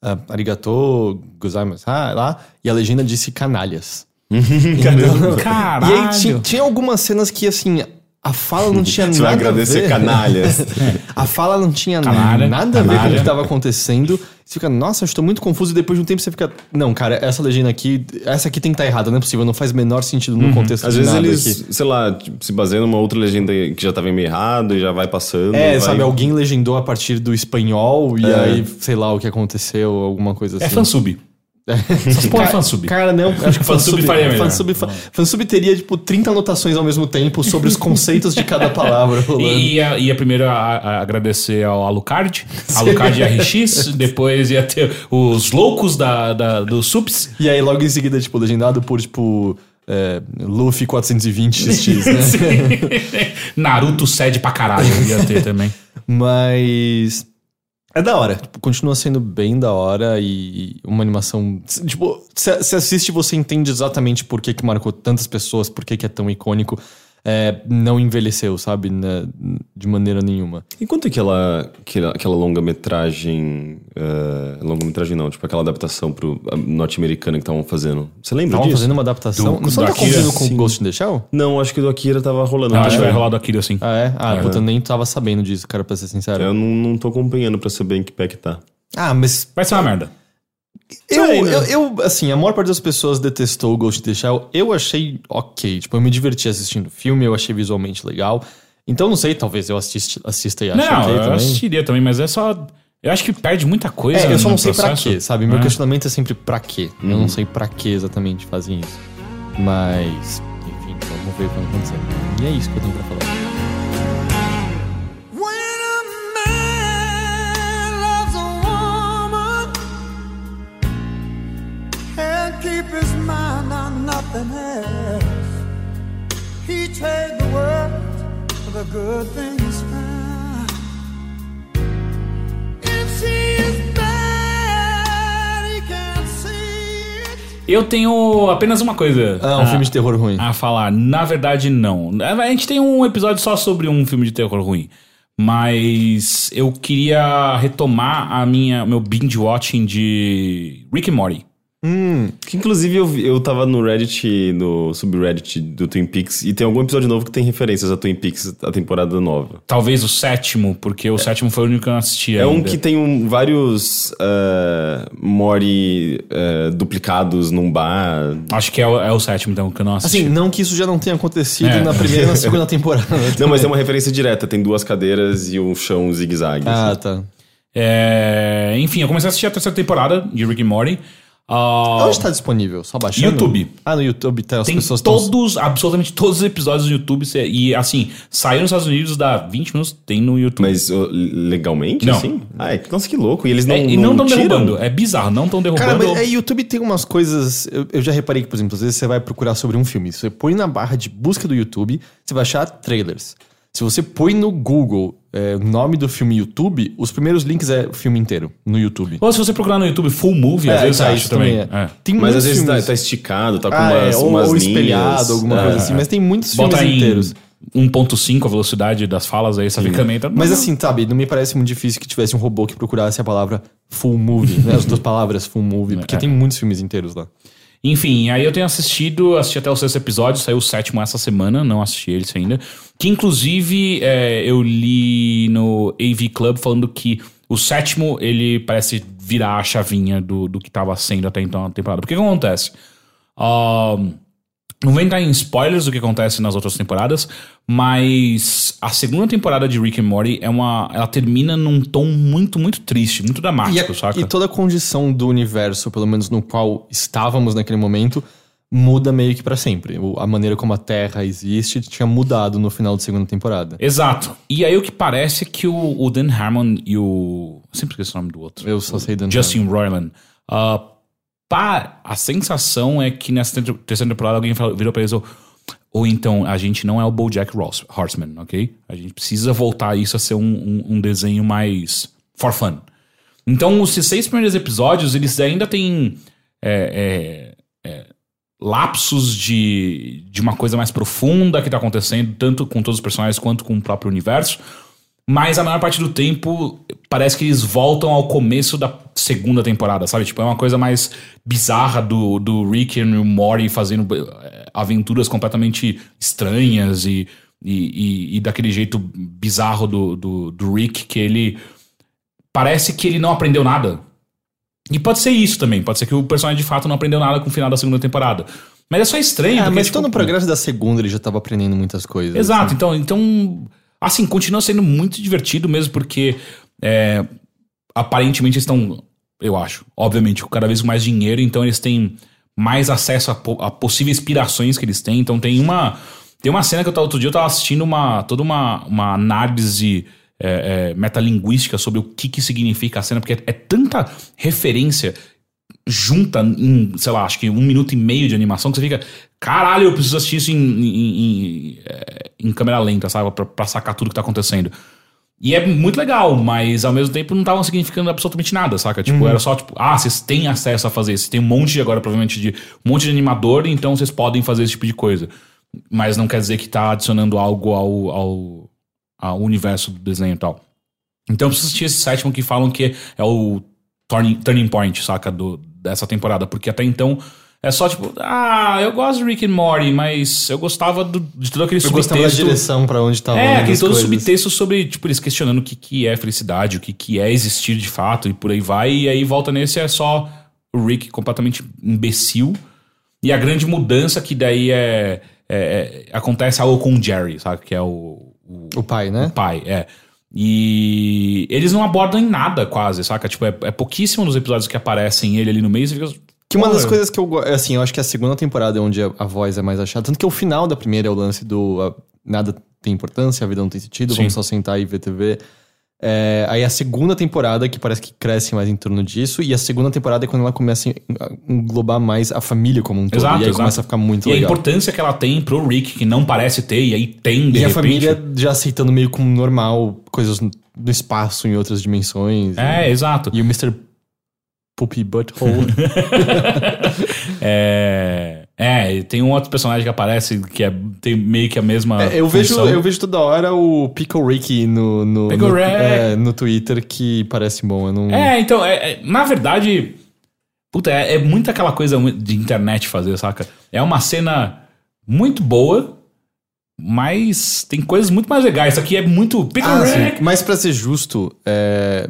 ah, arigato, gozaimasu, ah, lá, e a legenda disse canalhas. Caramba. Caralho. E aí tinha algumas cenas que, assim, a fala não tinha Você nada vai agradecer a ver. canalhas. A fala não tinha Canalha, nada a ver com o que estava acontecendo. Você fica, nossa, eu estou muito confuso. E depois de um tempo você fica, não, cara, essa legenda aqui, essa aqui tem que estar errada, não é possível, não faz o menor sentido no contexto Às de vezes nada eles, aqui. sei lá, tipo, se baseiam numa outra legenda que já tava meio errado e já vai passando. É, vai- sabe, alguém legendou a partir do espanhol e É. aí, sei lá, o que aconteceu, alguma coisa assim. É fansub. Essas porra é fansub. Cara, não, acho que Fansub fansub, faria melhor. fansub, fa- fansub teria, tipo, 30 anotações ao mesmo tempo sobre os conceitos de cada palavra. E ia, ia primeiro a- a- agradecer ao Alucard, Alucard RX, depois ia ter os loucos da, da, do Sups. E aí, logo em seguida, tipo, legendado por, tipo, é, Luffy 420XX, né? Naruto cede pra caralho ia ter também. Mas. É da hora. Tipo, continua sendo bem da hora e uma animação. Tipo, você assiste e você entende exatamente por que, que marcou tantas pessoas, por que, que é tão icônico. É, não envelheceu, sabe? Né, De maneira nenhuma. E quanto é aquela, aquela, aquela longa-metragem. eh, longa-metragem não, tipo aquela adaptação pro norte-americana que estavam fazendo. Você lembra Estavam disso? fazendo uma adaptação. Do- não só tá confundindo com Sim. Ghost in the Shell? Não, acho que do Akira tava rolando. Eu acho que É. vai rolar do Akira assim. Ah, é? Ah, puta, eu nem tava sabendo disso, cara, pra ser sincero. Eu não, não tô acompanhando pra saber em que pé que tá. Ah, mas Vai ser uma merda. Eu, Sei, né? eu, eu, assim, a maior parte das pessoas detestou o Ghost in the Shell. Eu achei ok. Tipo, eu me diverti assistindo o filme, eu achei visualmente legal. Então, não sei, talvez eu assiste, assista e ache Não, ok eu também. assistiria também, mas é só. Eu acho que perde muita coisa. É, eu só no não sei pra processo. quê, sabe? Meu É. questionamento é sempre pra quê. Eu não sei pra que exatamente fazem isso. Mas, enfim, vamos ver quando acontecer. E é isso que eu tenho pra falar. Eu tenho apenas uma coisa. Ah, um filme de terror ruim. a falar. Na verdade, não. A gente tem um episódio só sobre um filme de terror ruim. Mas eu queria retomar a minha meu binge watching de Rick and Morty. Que inclusive eu, eu tava no Reddit, no subreddit do Twin Peaks, e tem algum episódio novo que tem referências a Twin Peaks, a temporada nova. Talvez o sétimo, porque o sétimo foi o único que eu não assisti É um ainda. que tem um- vários uh, Mori eh, duplicados num bar. Acho que é o, é o sétimo, então, que eu não assisti. Assim, não que isso já não tenha acontecido É. na primeira e na segunda temporada. Não, mas é uma referência direta, tem duas cadeiras e um chão zigue-zague. Ah, assim. tá. É, enfim, eu comecei a assistir a terceira temporada de Rick and Morty. Ah, Onde tá disponível? Só baixando? YouTube. Ah, no YouTube tá, as tem pessoas tão- todos, absolutamente todos os episódios no YouTube. cê- E assim, saiu nos Estados Unidos, dá 20 minutos, tem no YouTube. Mas uh, legalmente, Não. assim? Ai, nossa, que louco. E eles não, É, e não estão derrubando. É bizarro, não estão derrubando. Cara, mas é, YouTube tem umas coisas. Eu, eu já reparei que, por exemplo, às vezes você vai procurar sobre um filme. Você põe na barra de busca do YouTube, você vai achar trailers. Se você põe no Google é, o nome do filme YouTube, os primeiros links é o filme inteiro no YouTube. Ou se você procurar no YouTube Full Movie, às É, vezes tá, acha isso também. também é. É. Tem Mas às vezes tá, filmes. tá esticado, tá com Ah, umas, é, ou, umas ou linhas. espelhado, alguma É. coisa assim. Mas tem muitos Bota filmes em inteiros. 1.5 a velocidade das falas aí, essa ferramenta. Mas assim, sabe, não me parece muito difícil que tivesse um robô que procurasse a palavra full movie, né? As duas palavras full movie, porque É. tem muitos filmes inteiros lá. Enfim, aí eu tenho assistido, assisti até o sexto episódio, saiu o sétimo essa semana, não assisti ele ainda. Que inclusive é, eu li no AV Club falando que o sétimo ele parece virar a chavinha do, do que tava sendo até então na temporada. Porque o que acontece? Ahn, não vou entrar em spoilers do que acontece nas outras temporadas, mas a segunda temporada de Rick and Morty é uma. Ela termina num tom muito, muito triste, muito E, dramático, a- saca? e toda a condição do universo, pelo menos no qual estávamos naquele momento, muda meio que pra sempre. A maneira como a Terra existe tinha mudado no final da segunda temporada. Exato. E aí o que parece é que o, o Dan Harmon e o. eu sempre esqueço o nome do outro. Eu só sei Dan Justin Roiland. ah, pá, a sensação é que nessa ter- terceira temporada alguém falou- virou pra eles. Ou, ou então, a gente não é o Bojack Ross- Horseman, ok? A gente precisa voltar isso a ser um, um- um desenho mais for fun. Então, os seis primeiros episódios, eles ainda têm é, é, é, lapsos de, de uma coisa mais profunda que tá acontecendo, tanto com todos os personagens quanto com o próprio universo. Mas a maior parte do tempo parece que eles voltam ao começo da segunda temporada, sabe? Tipo, é uma coisa mais bizarra do, do Rick e o Morty fazendo eh, aventuras completamente estranhas e, e, e- e daquele jeito bizarro do, do, do Rick que ele. Parece que ele não aprendeu nada. E pode ser isso também, pode ser que o personagem de fato não aprendeu nada com o final da segunda temporada. Mas é só estranho. Ah, mas tipo, então no progresso da segunda ele já tava aprendendo muitas coisas. Exato, então, então, assim, continua sendo muito divertido mesmo, porque é, aparentemente estão, eu acho, obviamente, com cada vez mais dinheiro, então eles têm mais acesso a, po- a possíveis inspirações que eles têm. Então tem uma. Tem uma cena que eu tava, outro dia eu tava assistindo uma, toda uma, uma análise é, é, metalinguística sobre o que, que significa a cena, porque é, é tanta referência junta em, sei lá, acho que um minuto e meio de animação que você fica, caralho, eu preciso assistir isso em, em, em, é, em câmera lenta, sabe? Pra, pra sacar tudo que tá acontecendo. E é muito legal, mas ao mesmo tempo não estavam significando absolutamente nada, saca? Tipo, era só tipo, ah, vocês têm acesso a fazer isso. Tem um monte de agora, provavelmente, de um monte de animador, então vocês podem fazer esse tipo de coisa. Mas não quer dizer que tá adicionando algo ao, ao, ao universo do desenho e tal. Então eu preciso assistir esse sétimo que falam que é o turning, turning point, saca? Do, dessa temporada. Porque até então é só tipo, ah, eu gosto de Rick and Morty, mas eu gostava do- de todo aquele Eu gostava da subtexto. direção pra onde tava É, aquele todo coisas. subtexto sobre, tipo, eles questionando o que, que é felicidade, o que, que é existir de fato, e por aí vai, e aí volta nesse é só o Rick completamente imbecil. E a grande mudança que daí é. é- é- acontece algo com o Jerry, sabe? Que é o. o O pai, né? o pai, é. E eles não abordam em nada, quase, saca? Tipo, é, é pouquíssimo nos episódios que aparecem ele ali no meio. Você fica, Que uma das Porra. coisas que eu gosto. Assim, eu acho que a segunda temporada é onde a, a voz é mais achada. Tanto que o final da primeira é o lance do. a- nada tem importância, a vida não tem sentido, Sim. vamos só sentar e ver TV. É, aí a segunda temporada, que parece que cresce mais em torno disso, e a segunda temporada é quando ela começa a englobar mais a família como um todo. Exato, e aí exato. começa a ficar muito E a legal. importância que ela tem pro Rick, que não parece ter, e aí tem, de E a repente. família já aceitando meio como normal coisas no no espaço, em outras dimensões. É, exato. E o Mr. Poopy Butthole. É. É, tem um outro personagem que aparece que é, tem meio que a mesma. É, eu, vejo, função. eu vejo toda hora o Pickle Ricky no, no, Pickle no, Rick. é, no Twitter que parece bom. Eu não... É, então, é, é- na verdade. Puta, é, é muito aquela coisa de internet fazer, saca? É uma cena muito boa, mas tem coisas muito mais legais. Isso aqui é muito. Pickle Ah, Rick. Mas pra ser justo, é,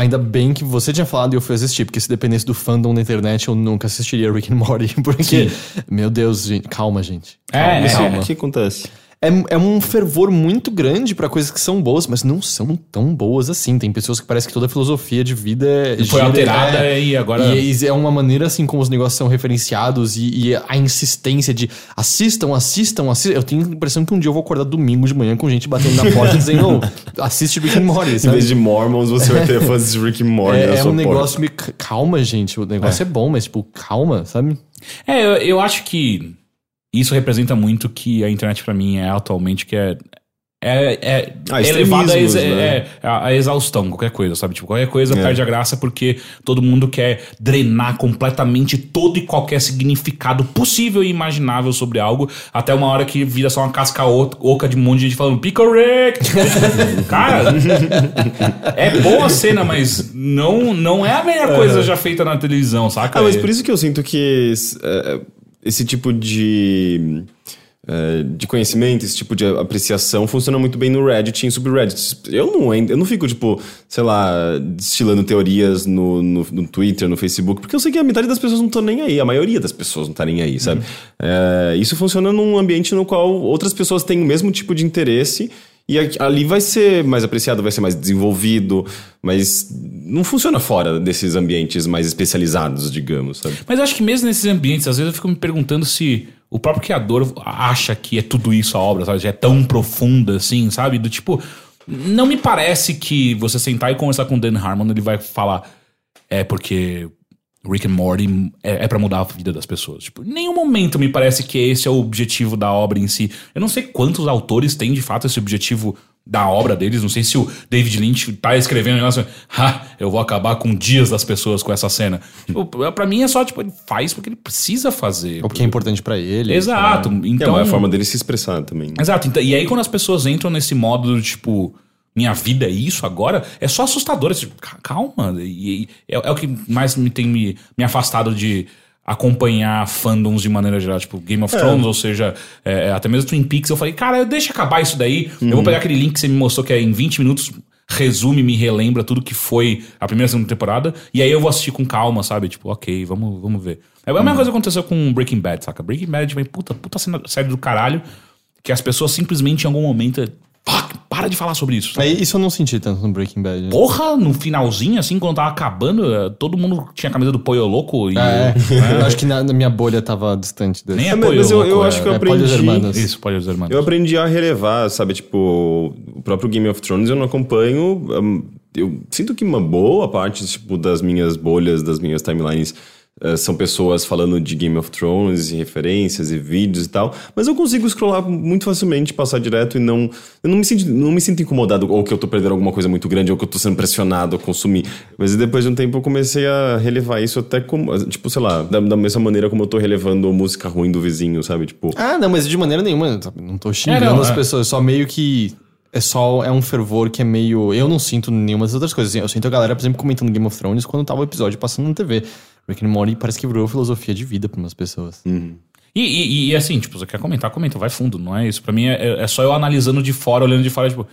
ainda bem que você tinha falado e eu fui assistir, porque se dependesse do fandom da internet, eu nunca assistiria Rick and Morty, porque, meu Deus, gente, calma, gente. É, Calma, é, calma. O que acontece? É, é um fervor muito grande pra coisas que são boas, mas não são tão boas assim. Tem pessoas que parece que toda a filosofia de vida é- Foi gira- alterada é, e agora- E é uma maneira assim como os negócios são referenciados e, e a insistência de assistam, assistam, assistam. Eu tenho a impressão que um dia eu vou acordar domingo de manhã com gente batendo na porta dizendo, "Ô, assiste Rick and Morty, Em sabe? vez de Mormons, você vai ter fãs de Rick and Morty na É, é sua um porta. negócio meio. Calma, gente. O negócio é. bom, mas, tipo, calma, sabe? É, eu, eu acho que isso representa muito o que a internet pra mim é atualmente, que é. É, é Ah, elevada a, ex- né? é, a, exaustão, qualquer coisa, sabe? Tipo, qualquer coisa É. perde a graça porque todo mundo quer drenar completamente todo e qualquer significado possível e imaginável sobre algo, até uma hora que vira só uma casca oca de um monte de gente falando Pickle Rick! Cara, é boa a cena, mas não, não é a melhor coisa já feita na televisão, saca? Ah, mas É- por isso que eu sinto que esse, tipo de, é, de conhecimento, esse tipo de apreciação funciona muito bem no Reddit e em subreddits. Eu não, eu não fico, tipo, sei lá, destilando teorias no, no, no Twitter, no Facebook, porque eu sei que a metade das pessoas não estão nem aí, a maioria das pessoas não tá nem aí, sabe? É, isso funciona num ambiente no qual outras pessoas têm o mesmo tipo de interesse. E ali vai ser mais apreciado, vai ser mais desenvolvido, mas não funciona fora desses ambientes mais especializados, digamos, sabe? Mas acho que mesmo nesses ambientes, às vezes eu fico me perguntando se o próprio criador acha que é tudo isso a obra, sabe? Já é tão profunda assim, sabe? Do tipo, não me parece que você sentar e conversar com o Dan Harmon, ele vai falar, é porque Rick and Morty é, é para mudar a vida das pessoas. Tipo, em nenhum momento me parece que esse é o objetivo da obra em si. Eu não sei quantos autores têm de fato esse objetivo da obra deles. Não sei se o David Lynch tá escrevendo um negócio, ha, eu vou acabar com dias das pessoas com essa cena. Tipo, pra mim é só, tipo, ele faz porque ele precisa fazer. O que é importante pra ele. Exato. Então, Então, é a forma dele se expressar também. Exato. Então, e aí, quando as pessoas entram nesse modo do tipo, minha vida é isso agora, é só assustador. Esse, ca- calma. E, e é, é o que mais me tem me, me afastado de acompanhar fandoms de maneira geral, tipo Game of Thrones, ou seja, é, é, até mesmo Twin Peaks. Eu falei, cara, deixa acabar isso daí. Eu vou pegar aquele link que você me mostrou que é em 20 minutos. Resume, me relembra tudo que foi a primeira segunda temporada. E aí eu vou assistir com calma, sabe? Tipo, ok, vamos, vamos ver. É a mesma coisa que aconteceu com Breaking Bad, saca? Breaking Bad, tipo, puta, puta série do caralho que as pessoas simplesmente em algum momento. Fuck, para de falar sobre isso. É, isso eu não senti tanto no Breaking Bad. Porra, no finalzinho, assim, quando tava acabando, eh, todo mundo tinha a camisa do Poio Louco e. É, eu acho que na, na minha bolha tava distante desse. Nem é É, mas- Poio mas eu- Louco. eu é- acho que eu é aprendi- Hermanos. Isso, pode dizer, mano. Eu aprendi a relevar, sabe? Tipo, o próprio Game of Thrones eu não acompanho. hum, Eu sinto que uma boa parte tipo, das minhas bolhas, das minhas timelines, eh, são pessoas falando de Game of Thrones e referências e vídeos e tal. Mas eu consigo scrollar muito facilmente, passar direto e não. Eu não me sinto, não me sinto incomodado ou que eu tô perdendo alguma coisa muito grande ou que eu tô sendo pressionado a consumir. Mas depois de um tempo eu comecei a relevar isso até como. Tipo, sei lá, da, da mesma maneira como eu tô relevando música ruim do vizinho, sabe? Tipo. Ah, não, mas de maneira nenhuma. Não tô xingando É, não, as é. pessoas, só meio que. É só. É um fervor que é meio. Eu não sinto nenhuma das outras coisas. assim, Eu sinto a galera, por exemplo, comentando Game of Thrones quando tava o episódio passando na TV. Rick and Morty parece que virou filosofia de vida pra umas pessoas. E, e, e, assim, tipo, você quer comentar, comenta, vai fundo, não é isso. Pra mim é, é só eu analisando de fora, olhando de fora, tipo,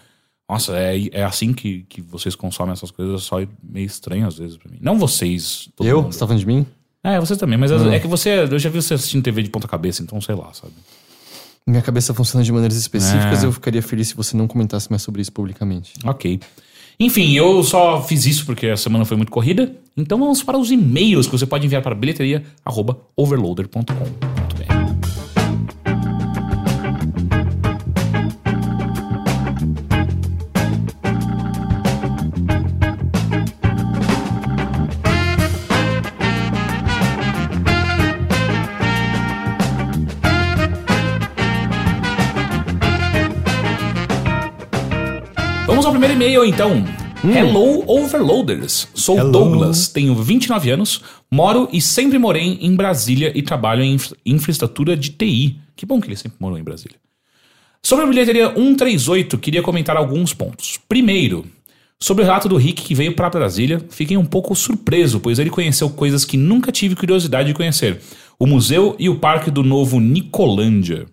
nossa, é, é assim que, que vocês consomem essas coisas, é só meio estranho às vezes pra mim. Não vocês, todo eu? mundo. Você tá falando de mim? É, você também, mas é que você, eu já vi você assistindo TV de ponta cabeça, então sei lá, sabe? Minha cabeça funciona de maneiras específicas É. eu ficaria feliz se você não comentasse mais sobre isso publicamente. Ok. Enfim, eu só fiz isso porque a semana foi muito corrida. Então vamos para os e-mails que você pode enviar para bilheteria@overloader.com.br. primeiro e-mail então. Hello Overloaders. Sou Douglas, tenho 29 anos, moro e sempre morei em Brasília e trabalho em infra- infraestrutura de TI. Que bom que ele sempre morou em Brasília. Sobre a bilheteria 138, queria comentar alguns pontos. Primeiro, sobre o relato do Rick que veio para Brasília, fiquei um pouco surpreso, pois ele conheceu coisas que nunca tive curiosidade de conhecer: o museu e o parque do novo Nicolândia.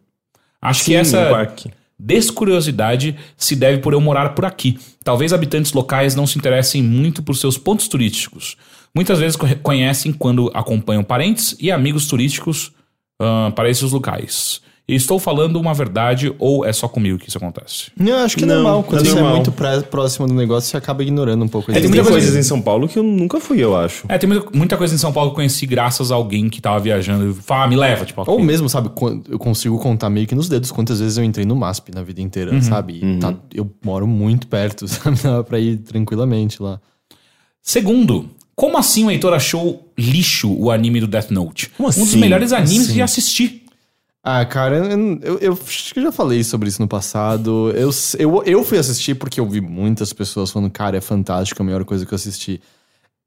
Acho que Sim, essa o parque. Descuriosidade se deve por eu morar por aqui. Talvez habitantes locais não se interessem muito por seus pontos turísticos. Muitas vezes co- conhecem quando acompanham parentes e amigos turísticos ah, para esses locais. Estou falando uma verdade ou é só comigo que isso acontece? Eu acho que é Não, normal. Quando é você é muito pré- próximo do negócio, você acaba ignorando um pouco. É, tem muita coisas coisa- em São Paulo que eu nunca fui, eu acho. É, tem muita, muita coisa em São Paulo que eu conheci graças a alguém que tava viajando. e Fala, ah, me leva, tipo. Ou ok. mesmo, sabe, quan- eu consigo contar meio que nos dedos quantas vezes eu entrei no MASP na vida inteira, Uhum. sabe? E tá- eu moro muito perto, sabe? Dá pra ir tranquilamente lá. Segundo, como assim o Heitor achou lixo o anime do Death Note? Como Um dos assim? melhores animes que já assisti. Ah, cara, eu, eu, acho que eu já falei sobre isso no passado. Eu, eu, eu fui assistir porque eu vi muitas pessoas falando, cara, é fantástico, é a melhor coisa que eu assisti.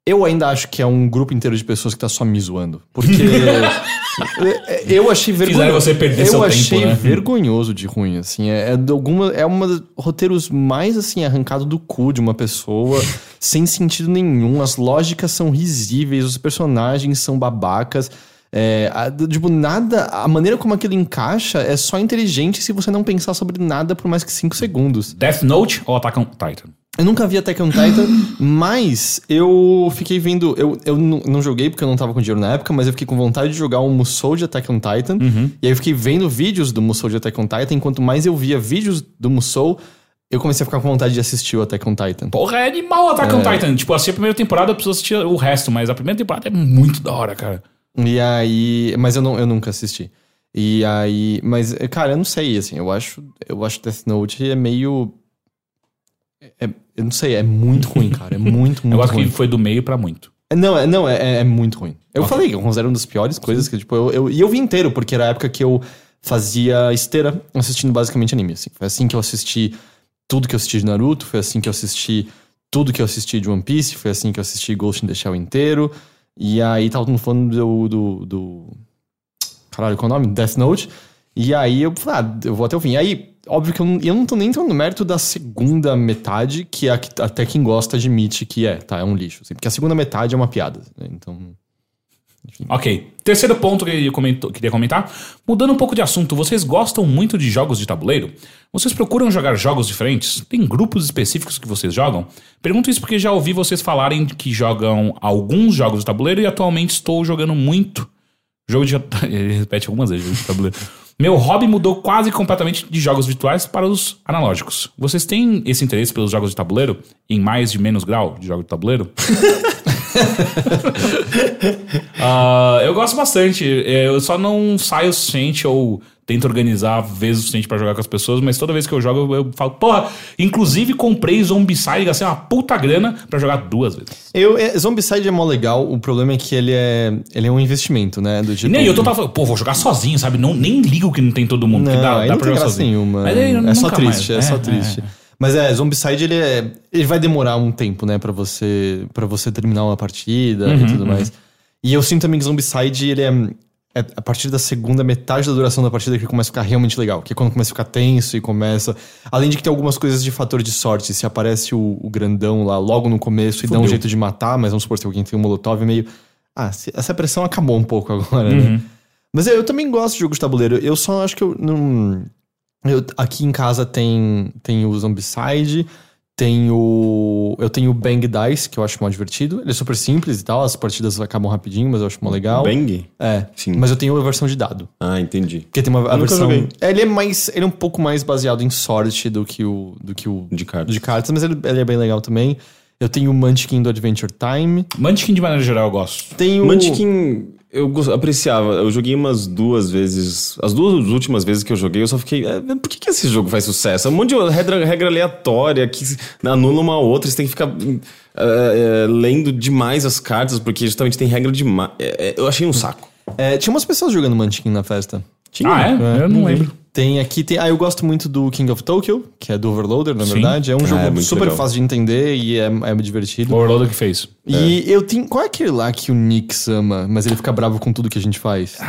Eu ainda acho que é um grupo inteiro de pessoas que tá só me zoando. Porque eu achei vergonhoso. Fizeram você perder eu seu tempo, achei né? vergonhoso de ruim, assim. É, é alguma, é uma dos roteiros mais, assim, arrancado do cu de uma pessoa, sem sentido nenhum. As lógicas são risíveis, os personagens são babacas. É, a- tipo, nada. A maneira como aquilo encaixa é só inteligente se você não pensar sobre nada por mais que 5 segundos. Death Note ou Attack on Titan? Eu nunca vi Attack on Titan, mas eu fiquei vendo. Eu, eu não joguei porque eu não tava com dinheiro na época, mas eu fiquei com vontade de jogar um Musou de Attack on Titan. E aí eu fiquei vendo vídeos do Musou de Attack on Titan. Enquanto mais eu via vídeos do Musou, eu comecei a ficar com vontade de assistir o Attack on Titan. Porra, é animal Attack on Titan. Tipo, assim, a primeira temporada eu preciso assistir o resto, mas a primeira temporada é muito da hora, cara. E aí. Mas eu, não, eu nunca assisti. E aí. Mas, cara, eu não sei, assim. Eu acho. Eu acho Death Note é meio. é- eu não sei, é muito ruim, cara. É muito, muito Eu acho ruim. que foi do meio pra muito. É, Não, é, não, é, é muito ruim. Eu falei que eu considero uma das piores coisas que, tipo, eu, eu- E eu vi inteiro, porque era a época que eu fazia esteira assistindo basicamente anime, assim. Foi assim que eu assisti tudo que eu assisti de Naruto, foi assim que eu assisti tudo que eu assisti de One Piece, foi assim que eu assisti Ghost in the Shell inteiro. E aí tava todo mundo falando do, do, do... Caralho, qual é o nome? Death Note. E aí eu falei, ah, eu vou até o fim. E aí, óbvio que eu não, eu não tô nem entrando no mérito da segunda metade, que é a até quem gosta admite que é, tá? É um lixo. assim, porque a segunda metade é uma piada. né? Então. Ok. Terceiro ponto que eu comento- queria comentar. Mudando um pouco de assunto, vocês gostam muito de jogos de tabuleiro? Vocês procuram jogar jogos diferentes? Tem grupos específicos que vocês jogam? Pergunto isso porque já ouvi vocês falarem que jogam alguns jogos de tabuleiro e atualmente estou jogando muito jogo de. Ele repete algumas vezes jogo de tabuleiro. Meu hobby mudou quase completamente de jogos virtuais para os analógicos. Vocês têm esse interesse pelos jogos de tabuleiro? Em mais e menos grau de jogo de tabuleiro? Ah, eu gosto bastante. Eu só não saio o suficiente ou tento organizar vezes o suficiente pra jogar com as pessoas, mas toda vez que eu jogo eu falo, porra, inclusive comprei Zombicide gastei uma puta grana pra jogar duas vezes. Eu, é, Zombicide é mó legal, o problema é que ele é, ele é um investimento, né? Do tipo, nem eu tô falando, pô, vou jogar sozinho, sabe? Não, nem ligo que não tem todo mundo, Não, que dá, dá não pra jogar sozinho. nenhuma. Mas é só triste, mais. é, só triste. Mas é, Zombicide ele é. Ele vai demorar um tempo, né, pra você para você terminar uma partida Uhum, e tudo mais. E eu sinto também que Zombicide, ele é, é. A partir da segunda metade da duração da partida que começa a ficar realmente legal. Que é quando começa a ficar tenso e começa. Além de que tem algumas coisas de fator de sorte. Se aparece o, o grandão lá logo no começo e dá um Fudeu. jeito de matar, mas vamos supor se alguém tem um molotov meio. Ah, essa pressão acabou um pouco agora, Uhum. né? Mas eu, eu também gosto de jogos de tabuleiro. Eu só acho que eu não. eu- aqui em casa tem, tem o Zombicide, tem o. Eu tenho o Bang Dice, que eu acho mó divertido. Ele é super simples e tal, as partidas acabam rapidinho, mas eu acho mó legal. Bang? É. Sim. Mas eu tenho a versão de dado. Ah, entendi. Porque tem uma a versão. joguei. É, Ele é mais. Ele é um pouco mais baseado em sorte do que o. Do que o De cartas. de cartas, mas ele, ele é bem legal também. Eu tenho o Munchkin do Adventure Time. Munchkin, de maneira geral, eu gosto. Tenho. Munchkin, eu apreciava. Eu joguei umas duas vezes. As duas últimas vezes que eu joguei, eu só fiquei. "É, por que, que esse jogo faz sucesso? É um monte de regra, regra aleatória que se- anula uma outra. Você tem que ficar é, é, lendo demais as cartas, porque justamente tem regra demais. É, é, eu achei um saco. É, tinha umas pessoas jogando Munchkin na festa. Tinha. Ah, é? eu não lembro. Tem aqui, tem. Ah, eu gosto muito do King of Tokyo, que é do Overloader, na Sim. verdade. É um Ah, jogo é super legal. fácil de entender e é, é divertido. O Overloader que fez. E eu tenho. Qual é aquele lá que o Nix ama, mas ele fica bravo com tudo que a gente faz?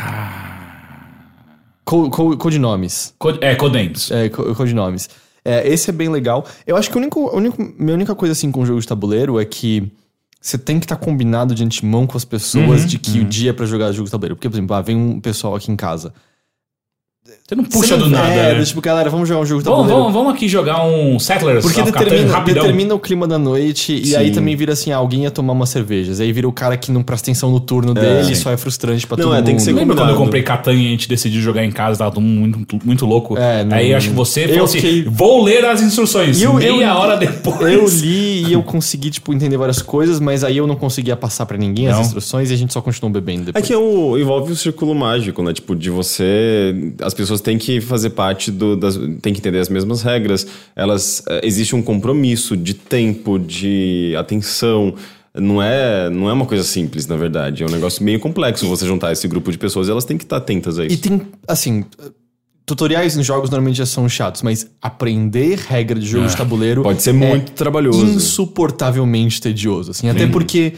Co- co- Codinomes. Code- é, Codenames. É, co- codinomes. É, esse é bem legal. Eu acho que a única, a única- minha única coisa assim com o jogo de tabuleiro é que você tem que estar combinado de antemão com as pessoas de que o dia é pra jogar jogo de tabuleiro. Porque, por exemplo, ah, vem um pessoal aqui em casa. Você não puxa Você não- do nada, É, né? tipo, galera, vamos jogar um jogo Vamos, vamos, vamos aqui jogar um Settlers Porque Catan determina, determina o clima da noite e Sim. aí também vira assim, alguém ia tomar umas cervejas. Aí vira o cara que não presta atenção no turno dele e só é frustrante pra Não, todo é, mundo. tem que ser Lembra quando eu comprei Catan e a gente decidiu jogar em casa, tava todo mundo muito, muito louco? É, não- Aí acho que você eu falou assim, fiquei- vou ler as instruções. E eu- Meia eu- hora depois. Eu li e eu consegui, tipo, entender várias coisas, mas aí eu não conseguia passar pra ninguém as Não. instruções e a gente só continuou bebendo É depois. que é o, envolve o círculo mágico, né? Tipo, de você. As pessoas têm que fazer parte do. Das, têm que entender as mesmas regras. Elas. eh, Existe um compromisso de tempo, de atenção. Não é, não é uma coisa simples, na verdade. É um negócio meio complexo você juntar esse grupo de pessoas e elas têm que estar atentas a E isso. tem, assim, tutoriais em jogos normalmente já são chatos, mas aprender regra de jogo de tabuleiro É, Pode ser é muito trabalhoso. insuportavelmente tedioso, assim. Até porque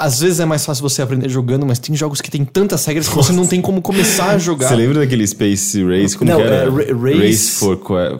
às vezes é mais fácil você aprender jogando, mas tem jogos que tem tantas regras que você não tem como começar a jogar. Você lembra daquele Space Race? Como Não, que era? é, Ra- Race- for, qua-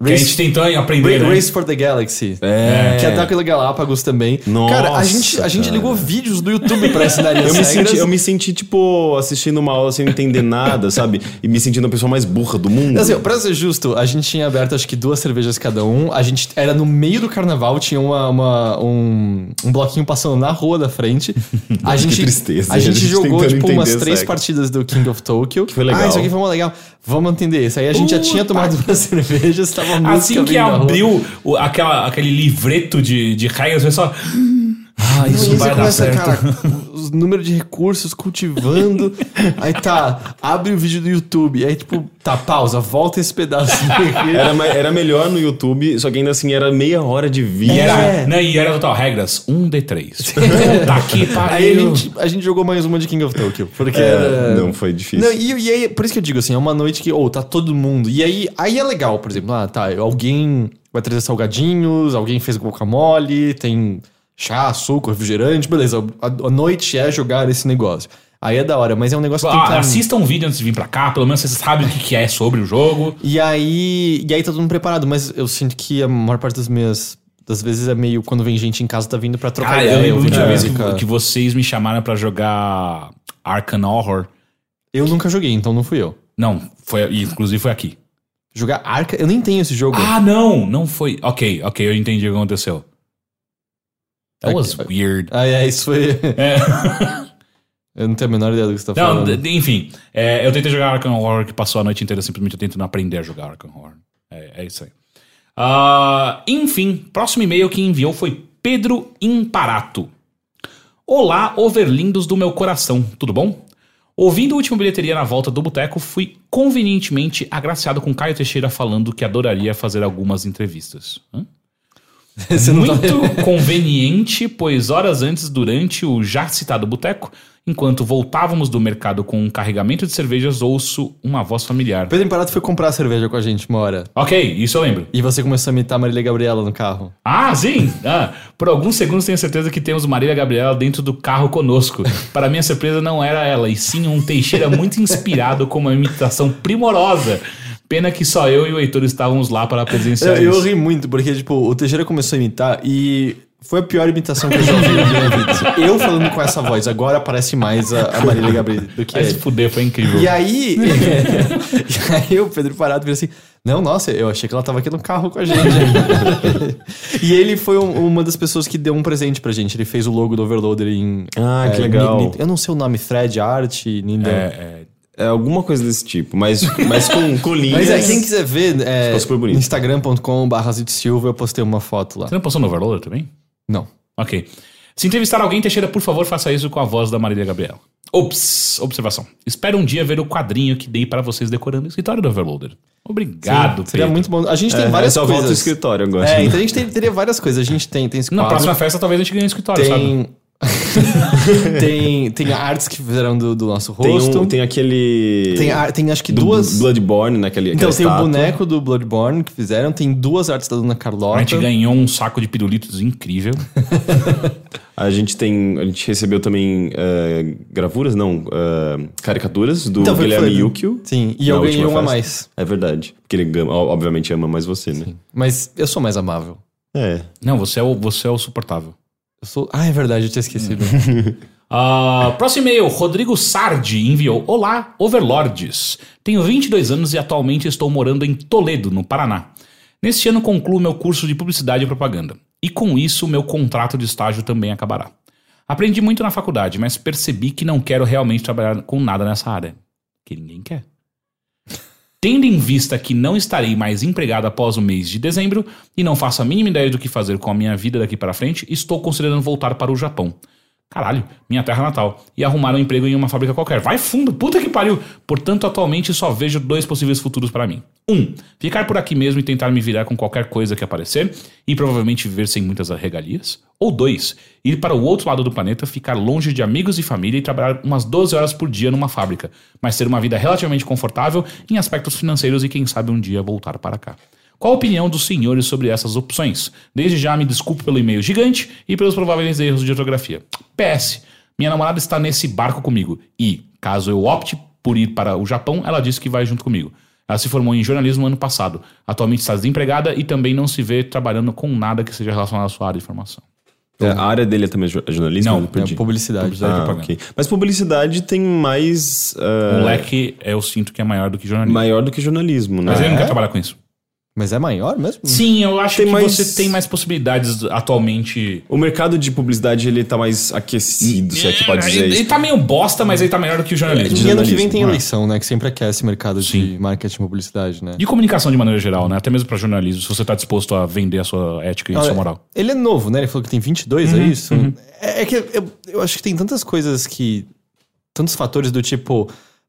for. Que a gente tentou aprender, Ra- né? Race for the Galaxy. É. Que é da pela Galápagos também. Nossa, cara, a gente, a gente cara. ligou vídeos do YouTube pra ensinar Eu me, senti, eu me senti, tipo, assistindo uma aula sem entender nada, sabe? E me sentindo a pessoa mais burra do mundo. Assim, pra ser justo, a gente tinha aberto acho que duas cervejas cada um. A gente era no meio do carnaval, tinha uma, uma- um, um bloquinho passando na rua da frente. A Que gente, tristeza, A gente, a gente jogou tipo umas três partidas do King of Tokyo. Que foi legal. Ah, isso aqui foi muito legal. Vamos entender isso. Aí a gente já tinha Puta tomado duas cervejas, tava Assim que abriu o- aquela, aquele livreto de, de regras, foi só. Ah, Não, isso e aí vai você dar começa, certo. cara, os números de recursos cultivando. aí tá, abre o vídeo do YouTube. Aí, tipo, tá, pausa, volta esse pedaço. Era, era melhor no YouTube, só que ainda assim era meia hora de vídeo. E era, É. né, e era total, regras 1 D3. tá aqui, pariu. Aí a gente, a gente jogou mais uma de King of Tokyo. Porque É, era- não foi difícil. Não, e, e aí, por isso que eu digo assim, é uma noite que, ou tá todo mundo. E aí, aí é legal, por exemplo, ah, tá, alguém vai trazer salgadinhos, alguém fez guacamole, tem chá, suco, refrigerante, beleza. A, a noite é jogar esse negócio. Aí é da hora, mas é um negócio que tem que Ah, tá- assista um vídeo antes de vir pra cá, pelo menos você sabe o que, que é sobre o jogo. E aí, e aí tá todo mundo preparado, mas eu sinto que a maior parte das minhas das vezes é meio quando vem gente em casa tá vindo pra trocar Ah, eu ideia, lembro a ouvir última vez que, que vocês me chamaram pra jogar Arkham Horror. Eu nunca joguei, então não fui eu. Não, foi, inclusive foi aqui. Jogar Arca, eu nem tenho esse jogo. Ah, não, não foi. Ok, ok, eu entendi o que aconteceu. That was weird. Ah, é, isso foi. É. eu não tenho a menor ideia do que você tá Não, falando. enfim, é, eu tentei jogar Arkham Horror que passou a noite inteira simplesmente tentando aprender a jogar Arkham Horror. É, é isso aí. Ah, enfim, próximo e-mail que enviou foi Pedro Imparato. Olá, overlindos do meu coração, tudo bom? Ouvindo a última bilheteria na volta do boteco, fui convenientemente agraciado com Caio Teixeira falando que adoraria fazer algumas entrevistas. Hã? Tá- Muito conveniente, pois horas antes, durante o já citado boteco, enquanto voltávamos do mercado com um carregamento de cervejas, ouço uma voz familiar. Pedro Imparato foi comprar cerveja com a gente uma hora. Ok, isso eu lembro. E você começou a imitar Marília Gabriela no carro. Ah, sim! Ah, por alguns segundos tenho certeza que temos Marília Gabriela dentro do carro conosco. Para minha surpresa, não era ela, e sim um Teixeira muito inspirado com uma imitação primorosa. Pena que só eu e o Heitor estávamos lá para presenciar Eu, eu isso. ri muito, porque, tipo, o Teixeira começou a imitar e foi a pior imitação que eu já ouvi na minha vida. Eu falando com essa voz, agora parece mais a, a Marília Gabriela do que ele. fuder, foi incrível. E aí, e aí o Pedro Parado vira assim: Não, nossa, eu achei que ela tava aqui no carro com a gente. e ele foi um- uma das pessoas que deu um presente pra gente. Ele fez o logo do Overloader em. Ah, que é, legal. Ni- Ni- eu não sei o nome, Thread Art, Nindel. É, É alguma coisa desse tipo, mas, mas com, com linhas. Mas é, quem quiser ver, é, super bonito. instagram.com.br Silva, eu postei uma foto lá. Você não postou no Overloader também? Não. Ok. Se entrevistar alguém, Teixeira, por favor, faça isso com a voz da Marília Gabriela. Ops, observação. Espero um dia ver o quadrinho que dei para vocês decorando o escritório do Overloader. Obrigado, Seria Pedro. muito bom. A gente tem É, várias coisas. ao escritório agora. É, então a gente tem- teria várias coisas. A gente tem, tem esse Na quadro, próxima festa, talvez a gente ganhe um escritório, sabe? Tem... tem... Tem artes que fizeram do, do nosso Tem, rosto. um, tem aquele. Tem, ar- tem acho que do duas... Bloodborne, naquele. Então, aquela tem o boneco do Bloodborne que fizeram, tem duas artes da Dona Carlota. A gente ganhou um saco de pirulitos incrível. A gente tem. A gente recebeu também eh, gravuras, não, eh, caricaturas do Então, Guilherme Yukio. Sim, e eu ganhei última um a mais. É verdade. Porque ele obviamente ama mais você, né? Mas eu sou mais amável. É. Não, você é o, você é o suportável. Eu sou... Ah, é verdade, eu tinha esquecido. Ah, próximo e-mail, Rodrigo Sardi enviou. Olá, Overlords. Tenho 22 anos e atualmente estou morando em Toledo, no Paraná. Neste ano concluo meu curso de publicidade e propaganda. E com isso, meu contrato de estágio também acabará. Aprendi muito na faculdade, mas percebi que não quero realmente trabalhar com nada nessa área. Que ninguém quer. Tendo em vista que não estarei mais empregado após o mês de dezembro e não faço a mínima ideia do que fazer com a minha vida daqui para frente, estou considerando voltar para o Japão. Caralho, minha terra natal. E arrumar um emprego em uma fábrica qualquer. Vai fundo, puta que pariu. Portanto, atualmente só vejo dois possíveis futuros para mim. Um, ficar por aqui mesmo e tentar me virar com qualquer coisa que aparecer e provavelmente viver sem muitas regalias. Ou dois, ir para o outro lado do planeta, ficar longe de amigos e família e trabalhar umas 12 horas por dia numa fábrica, mas ter uma vida relativamente confortável em aspectos financeiros e quem sabe um dia voltar para cá. Qual a opinião dos senhores sobre essas opções? Desde já me desculpe pelo e-mail gigante e pelos prováveis erros de ortografia. PS. Minha namorada está nesse barco comigo e, caso eu opte por ir para o Japão, ela disse que vai junto comigo. Ela se formou em jornalismo ano passado. Atualmente está desempregada e também não se vê trabalhando com nada que seja relacionado à sua área de formação. É, a área dele é também jo- jornalismo? Não, Eu É perdi. publicidade. Publicidade. Ah, propaganda. ok. Mas publicidade tem mais. ah, O leque eu sinto que é maior do que jornalismo. maior do que jornalismo, né? Mas ele não É? quer trabalhar com isso. Mas é maior mesmo? Sim, eu acho Tem que mais- você tem mais possibilidades atualmente. O mercado de publicidade ele tá mais aquecido, se é que pode dizer ele, ele isso. tá meio bosta, mas ele tá melhor do que o jornalismo. E ano que vem tem né? eleição, né? Que sempre aquece o mercado Sim. de marketing e publicidade, né? De comunicação de maneira geral, né? Até mesmo pra jornalismo, se você tá disposto a vender a sua ética e a sua moral. Ele é novo, né? Ele falou que tem 22, Uhum, é isso? É, é que eu, eu acho que tem tantas coisas que. Tantos fatores do tipo.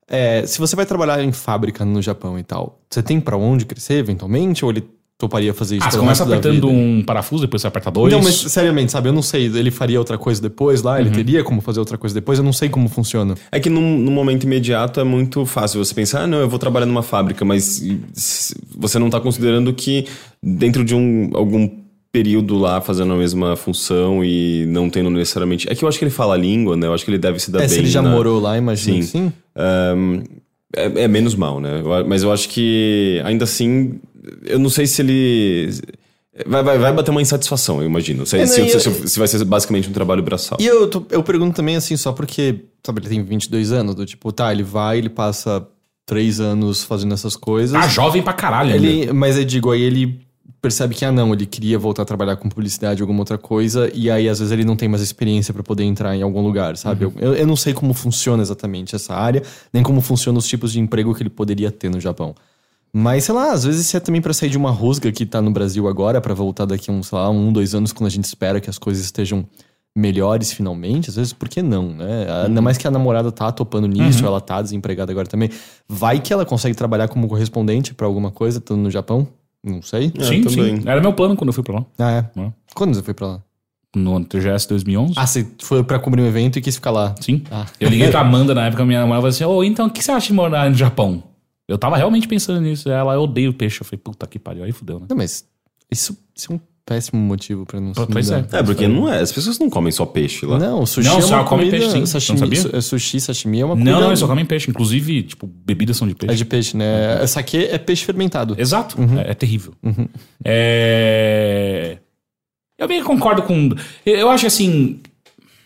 É, se você vai trabalhar em fábrica no Japão e tal, você tem pra onde crescer eventualmente? Ou ele toparia fazer isso Ah, você começa apertando um parafuso, depois você aperta dois. Não, mas seriamente, sabe? Eu não sei. Ele faria outra coisa depois lá? Ele Uhum. teria como fazer outra coisa depois? Eu não sei como funciona. É que num, num momento imediato é muito fácil você pensar, ah, não, eu vou trabalhar numa fábrica, mas se- você não tá considerando que dentro de um, algum período lá fazendo a mesma função e não tendo necessariamente. É que eu acho que ele fala a língua, né? Eu acho que ele deve se dar É, bem. se ele já na- morou lá, imagina Sim. que sim. Ahn, é, é menos mal, né? Mas eu acho que ainda assim, eu não sei se ele. Vai, vai, vai bater uma insatisfação, eu imagino. Se, É, se- não, se- eu- se vai ser basicamente um trabalho braçal. E eu, tô- eu pergunto também assim, só porque, sabe, ele tem 22 anos, do tipo, tá, ele vai, ele passa três anos fazendo essas coisas. Tá jovem pra caralho, ainda. Ele, mas eu digo, aí ele percebe que, ah, não, ele queria voltar a trabalhar com publicidade ou alguma outra coisa, e aí às vezes ele não tem mais experiência pra poder entrar em algum lugar, sabe? Uhum. Eu, eu não sei como funciona exatamente essa área, nem como funcionam os tipos de emprego que ele poderia ter no Japão. Mas, sei lá, às vezes se é também pra sair de uma rusga que tá no Brasil agora, pra voltar daqui uns, sei lá, um, dois anos, quando a gente espera que as coisas estejam melhores finalmente, às vezes, por que não, né? Uhum. Ainda mais que a namorada tá topando nisso, ela tá desempregada agora também. Vai que ela consegue trabalhar como correspondente pra alguma coisa, estando no Japão? Não sei. É, sim, também. sim. Era meu plano quando eu fui pra lá. Ah, é. É. Quando você foi pra lá? No TGS 2011. Ah, você foi pra cobrir um evento e quis ficar lá. Sim. Ah. Eu liguei pra Amanda na época, minha namorada falou assim: Ô, então o que você acha de morar no Japão? Eu tava realmente pensando nisso. Ela, eu odeio peixe. Eu falei, puta que pariu. Aí fudeu, né? Não, mas isso, isso é um péssimo motivo pra não se Pois mudar. é. É, porque não é. As pessoas não comem só peixe lá. Não, sushi Não, é só uma come comida... peixe, sim. Sashimi, Não sabia? é sushi, sashimi é uma comida... Não, não, eles só comem peixe. Inclusive, tipo, bebidas são de peixe. É de peixe, né? Essa aqui é peixe fermentado. Exato. É, é terrível. É... Eu meio que concordo com. Eu acho que assim.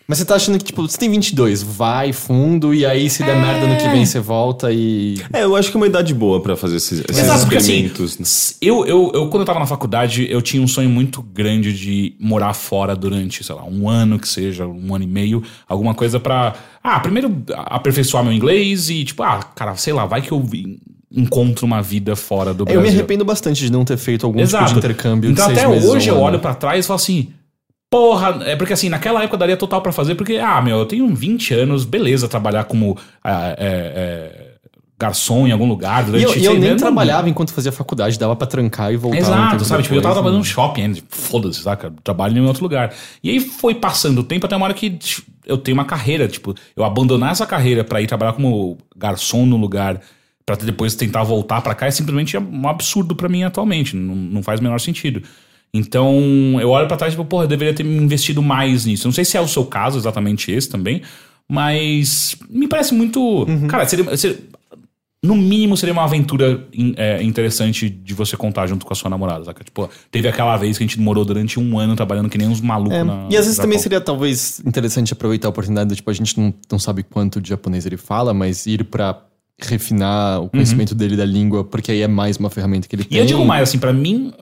Mas você tá achando que, tipo, você tem 22, vai fundo, e aí se der merda no que vem, você volta e... É, eu acho que é uma idade boa pra fazer esses, esses Exato, porque assim, experimentos. né? eu, eu, eu, quando eu tava na faculdade, eu tinha um sonho muito grande de morar fora durante, sei lá, um ano que seja, um ano e meio, alguma coisa pra. Ah, primeiro aperfeiçoar meu inglês e, tipo, ah, cara, sei lá, vai que eu vi- encontro uma vida fora do Eu Brasil. me arrependo bastante de não ter feito algum tipo Exato. de intercâmbio Então de seis até meses hoje ou eu olho pra trás e falo assim, porra, é porque assim, naquela época daria total pra fazer, porque, ah, meu, eu tenho 20 anos, beleza, trabalhar como ah, é, é, garçom em algum lugar E durante eu, e eu nem não- trabalhava enquanto fazia faculdade, dava pra trancar e voltar. Exato, sabe? Tipo, eu tava trabalhando né? no shopping ainda, tipo, foda-se, saca? Trabalho em outro lugar. E aí foi passando o tempo até uma hora que tipo, eu tenho uma carreira, tipo, eu abandonar essa carreira pra ir trabalhar como garçom no lugar, pra depois tentar voltar pra cá, é simplesmente um absurdo pra mim atualmente. Não, não faz o menor sentido. Então, eu olho pra trás e tipo, porra, eu deveria ter me investido mais nisso. Não sei se é o seu caso exatamente esse também, mas me parece muito. Cara, seria, seria- no mínimo seria uma aventura é, interessante de você contar junto com a sua namorada, saca? Tipo, teve aquela vez que a gente demorou durante um ano trabalhando que nem uns malucos É, na. e às vezes também seria talvez interessante aproveitar a oportunidade, tipo, a gente não, não sabe quanto de japonês ele fala, mas ir pra refinar o conhecimento dele da língua, porque aí é mais uma ferramenta que ele Uhum. E tem. eu digo mais, assim, pra mim,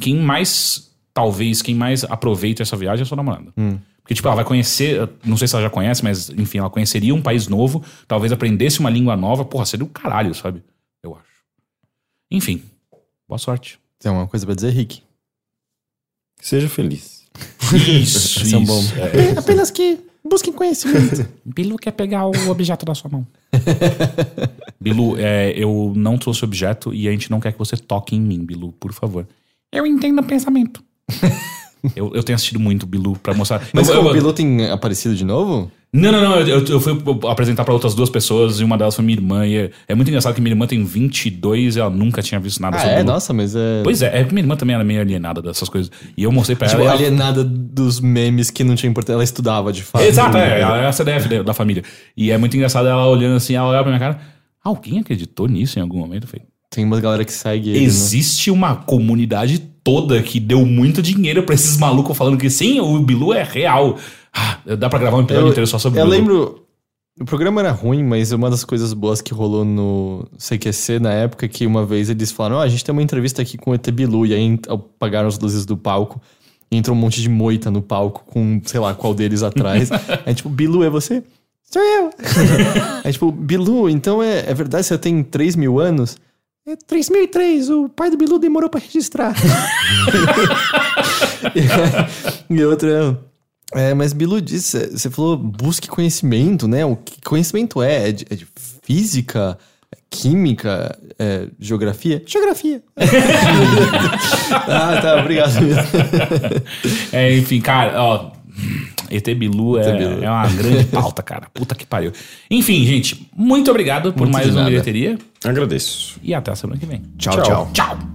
quem mais, talvez, quem mais aproveita essa viagem é a sua namorada. Hum. Porque, tipo, ela vai conhecer, não sei se ela já conhece, mas, enfim, ela conheceria um país novo, talvez aprendesse uma língua nova, porra, seria o caralho, sabe? Eu acho. Enfim, boa sorte. Tem uma coisa pra dizer, Rick? Seja feliz. Isso, Esse é um bom. É. apenas que busquem conhecimento. Bilu quer pegar o objeto da sua mão. Bilu, é, eu não trouxe objeto e a gente não quer que você toque em mim, Bilu, por favor. Eu entendo o pensamento. eu, eu tenho assistido muito Bilu pra mostrar. Mas eu, eu- o Bilu tem aparecido de novo? Não, não, não. Eu, eu fui apresentar pra outras duas pessoas e uma delas foi minha irmã. E é, é muito engraçado que minha irmã tem 22 e ela nunca tinha visto nada Ah, sobre é? Bilu. Nossa, mas é... Pois é, é que minha irmã também era meio alienada dessas coisas. E eu mostrei pra Tipo, ela. e ela- alienada dos memes que não tinha importância. Ela estudava, de fato. Exato, é, ela é a CDF da- da família. E é muito engraçado ela olhando assim, ela olhava pra minha cara. Alguém acreditou nisso em algum momento? Eu falei, Tem uma galera que segue ele, né? Existe uma comunidade toda que deu muito dinheiro pra esses malucos falando que sim, o Bilu é real. Ah, dá pra gravar um episódio inteiro só sobre Eu o Bilu. lembro. O programa era ruim, mas uma das coisas boas que rolou no CQC na época é que uma vez eles falaram: Ó, a gente tem uma entrevista aqui com o ET Bilu. E aí apagaram as luzes do palco. E entrou um monte de moita no palco com, sei lá, qual deles atrás. aí, tipo, Bilu, é você? Sou eu! aí, tipo, Bilu, então é, é verdade, você tem 3 mil anos? É 3003, o pai do Bilu demorou pra registrar. e outra. É, mas Bilu disse, você falou busque conhecimento, né? O que conhecimento é? É de, é de física, é química, é geografia? Geografia. ah, tá, obrigado. É, enfim, cara, ó. ET Bilu é, é uma grande pauta, cara. Puta que pariu. Enfim, gente, muito obrigado por Muito mais uma bilheteria. Agradeço. E até a semana que vem. tchau. Tchau. tchau. Tchau!